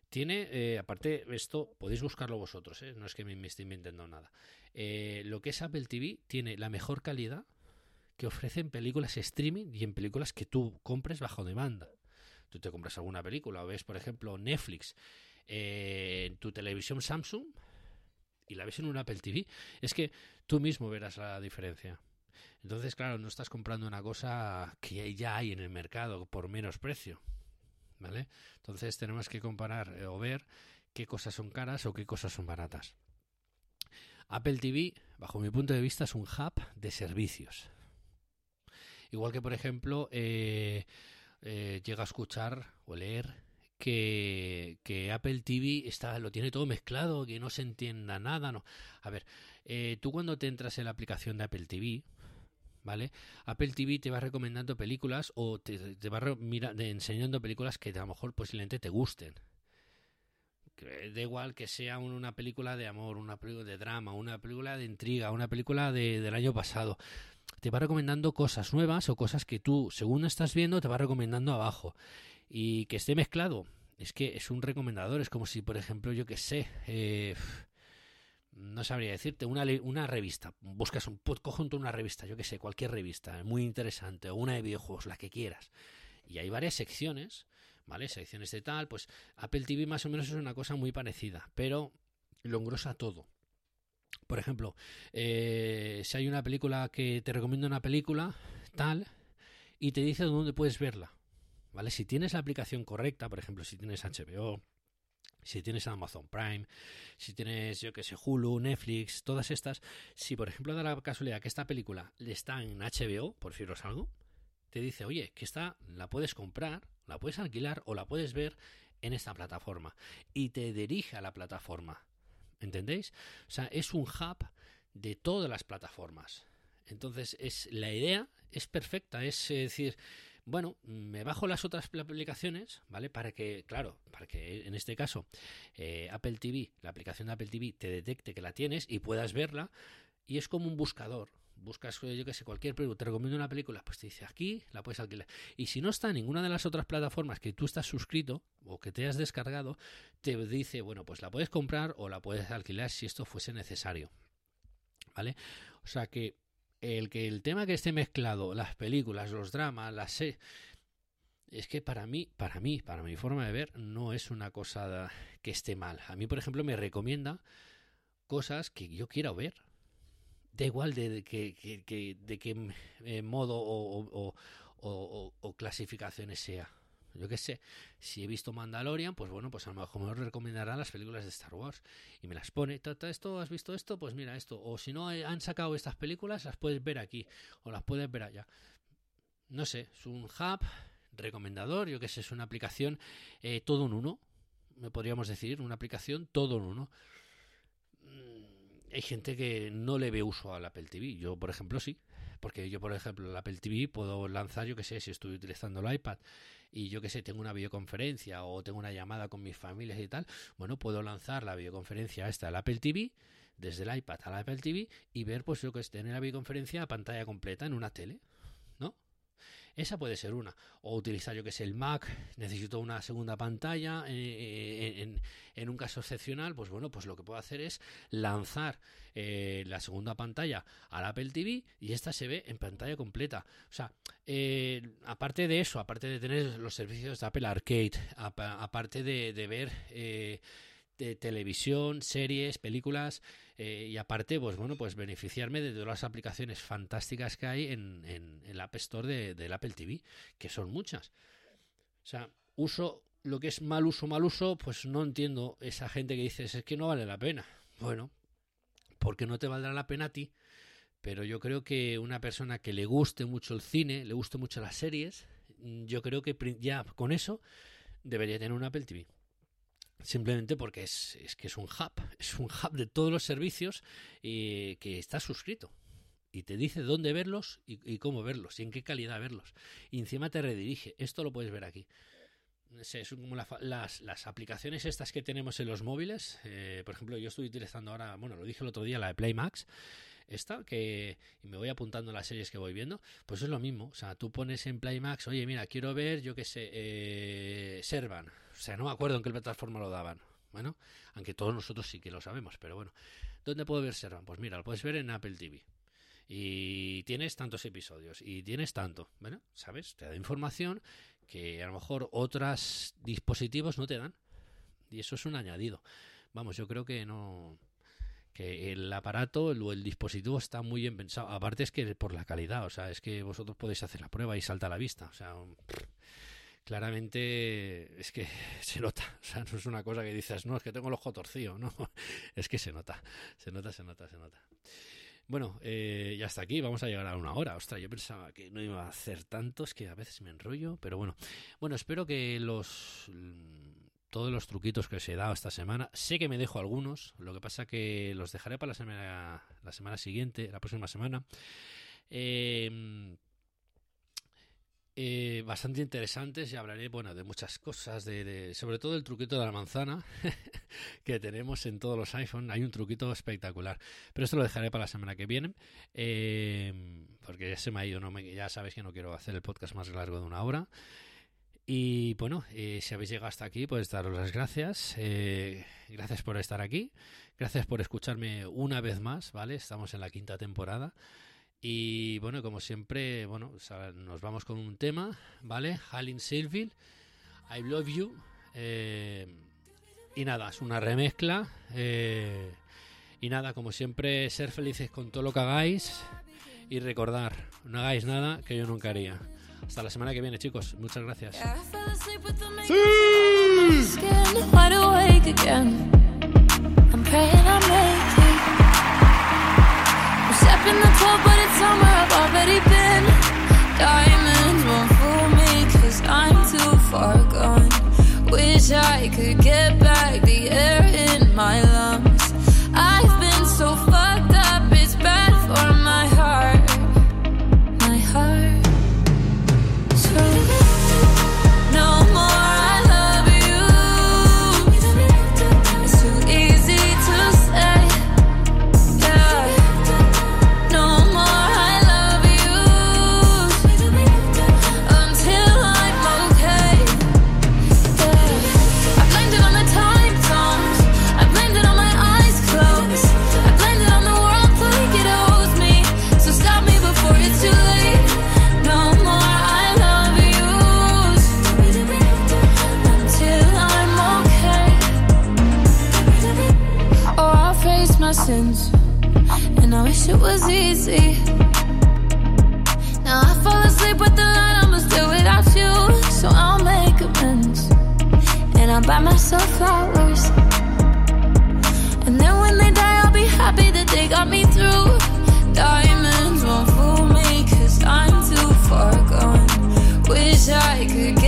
Tiene, eh, aparte, esto podéis buscarlo vosotros, ¿eh? no es que me, esté inventando nada. Eh, lo que es Apple TV tiene la mejor calidad que ofrecen películas streaming y en películas que tú compres bajo demanda. Tú te compras alguna película o ves, por ejemplo, Netflix en tu televisión Samsung y la ves en un Apple TV. Es que tú mismo verás la diferencia. Entonces, claro, no estás comprando una cosa que ya hay en el mercado por menos precio. ¿Vale? Entonces tenemos que comparar eh, o ver qué cosas son caras o qué cosas son baratas. Apple TV, bajo mi punto de vista, es un hub de servicios. Igual que, por ejemplo, eh, eh, llega a escuchar o leer que, Apple TV está, lo tiene todo mezclado, que no se entienda nada. No. A ver, eh, tú cuando te entras en la aplicación de Apple TV, ¿vale? Apple TV te va recomendando películas o te, va enseñando películas que a lo mejor posiblemente te gusten da igual que sea una película de amor, una película de drama, una película de intriga, una película de, del año pasado. Te va recomendando cosas nuevas o cosas que tú, según estás viendo, te va recomendando abajo. Y que esté mezclado. Es que es un recomendador. Es como si, por ejemplo, yo que sé, eh, no sabría decirte, una, una revista. Buscas un conjunto, una revista, yo que sé, cualquier revista, muy interesante, o una de videojuegos, la que quieras. Y hay varias secciones ¿vale? Secciones de tal, pues Apple TV más o menos es una cosa muy parecida, pero lo engrosa todo. Por ejemplo, eh, si hay una película que te recomienda una película, tal, y te dice dónde puedes verla, ¿vale? Si tienes la aplicación correcta, por ejemplo, si tienes HBO, si tienes Amazon Prime, si tienes, yo que sé, Hulu, Netflix, todas estas, si por ejemplo da la casualidad que esta película está en HBO, por deciros algo, te dice, oye, que esta la puedes comprar la puedes alquilar o la puedes ver en esta plataforma y te dirige a la plataforma. ¿Entendéis? O sea, es un hub de todas las plataformas. Entonces, es la idea es perfecta, es decir, bueno, me bajo las otras aplicaciones, ¿vale? Para que, claro, para que en este caso eh, Apple TV, la aplicación de Apple TV, te detecte que la tienes y puedas verla. Y es como un buscador buscas, yo que sé, cualquier película, te recomiendo una película, pues te dice aquí, la puedes alquilar. Y si no está en ninguna de las otras plataformas que tú estás suscrito o que te has descargado, te dice, bueno, pues la puedes comprar o la puedes alquilar si esto fuese necesario. ¿Vale? O sea que el que el tema que esté mezclado, las películas, los dramas, las series, es que para mí, para mí, para mi forma de ver, no es una cosa que esté mal. A mí, por ejemplo, me recomienda cosas que yo quiero ver da igual de, que, de qué eh, modo o, clasificaciones sea. Yo qué sé, si he visto Mandalorian, pues bueno, pues a lo mejor me recomendará las películas de Star Wars y me las pone, esto, has visto esto, pues mira esto, o si no eh, han sacado estas películas, las puedes ver aquí o las puedes ver allá. No sé, es un hub recomendador, yo qué sé, es una aplicación eh, todo en uno, me podríamos decir, una aplicación todo en uno hay gente que no le ve uso al Apple TV. Yo, por ejemplo, sí. Porque yo, por ejemplo, el Apple TV puedo lanzar, yo que sé, si estoy utilizando el iPad y yo que sé, tengo una videoconferencia o tengo una llamada con mis familias y tal, bueno, puedo lanzar la videoconferencia esta al Apple TV desde el iPad al Apple TV y ver, pues yo que esté en la videoconferencia a pantalla completa en una tele. Esa puede ser una. O utilizar, yo que sé, el Mac, necesito una segunda pantalla. Eh, eh, en, un caso excepcional, pues bueno, pues lo que puedo hacer es lanzar eh, la segunda pantalla al Apple TV y esta se ve en pantalla completa. O sea, aparte de eso, aparte de tener los servicios de Apple Arcade, aparte de, de ver de televisión, series, películas eh, y aparte, pues bueno, pues beneficiarme de todas las aplicaciones fantásticas que hay en, en, el App Store de, Apple TV, que son muchas. O sea, uso lo que es mal uso, mal uso, pues no entiendo esa gente que dice es que no vale la pena. Bueno, porque no te valdrá la pena a ti. Pero yo creo que una persona que le guste mucho el cine, le guste mucho las series, yo creo que ya con eso debería tener un Apple TV. Simplemente porque es, es, que es un hub, es un hub de todos los servicios y que está suscrito. Y te dice dónde verlos y, cómo verlos y en qué calidad verlos. Y encima te redirige. Esto lo puedes ver aquí. Es como las, las, aplicaciones estas que tenemos en los móviles. Eh, por ejemplo, yo estoy utilizando ahora, bueno, lo dije el otro día, la de Playmax esta, que y me voy apuntando las series que voy viendo, pues es lo mismo. O sea, tú pones en Playmax, oye, mira, quiero ver, yo qué sé, eh, Servan. O sea, no me acuerdo en qué plataforma lo daban. Bueno, aunque todos nosotros sí que lo sabemos, pero bueno. ¿Dónde puedo ver Servan? Pues mira, lo puedes ver en Apple TV. Y tienes tantos episodios y tienes tanto. Bueno, ¿sabes? Te da información que a lo mejor otros dispositivos no te dan. Y eso es un añadido. Vamos, yo creo que no que el aparato o el, dispositivo está muy bien pensado. Aparte es que por la calidad, o sea, es que vosotros podéis hacer la prueba y salta a la vista. O sea, claramente es que se nota. O sea, no es una cosa que dices, no, es que tengo el ojo torcido, no. Es que se nota, se nota, se nota, se nota. Bueno, eh, ya hasta aquí, vamos a llegar a una hora. Ostras, yo pensaba que no iba a hacer tantos, que a veces me enrollo, pero bueno. Bueno, espero que los todos los truquitos que os he dado esta semana. Sé que me dejo algunos, lo que pasa que los dejaré para la semana, la semana siguiente, la próxima semana. Em, eh, bastante interesantes y hablaré bueno de muchas cosas de, sobre todo el truquito de la manzana que tenemos en todos los iPhones hay un truquito espectacular pero esto lo dejaré para la semana que viene em, porque ya se me ha ido no me, ya sabéis que no quiero hacer el podcast más largo de una hora y bueno, eh, si habéis llegado hasta aquí, pues daros las gracias. Eh, gracias por estar aquí. Gracias por escucharme una vez más, ¿vale? Estamos en la quinta temporada. Y bueno, como siempre, bueno, nos vamos con un tema, ¿vale? Halin Silville, I Love You. Eh, y nada, es una remezcla. y nada, como siempre, ser felices con todo lo que hagáis. Y recordar, no hagáis nada que yo nunca haría. Hasta la semana que viene, chicos. Muchas gracias. up in the 12, but it's somewhere I've already been. Diamonds won't fool me, cause I'm too far gone. Wish I could get back. Myself flowers. And then when they die, I'll be happy that they got me through. Diamonds won't fool me, cause I'm too far gone. Wish I could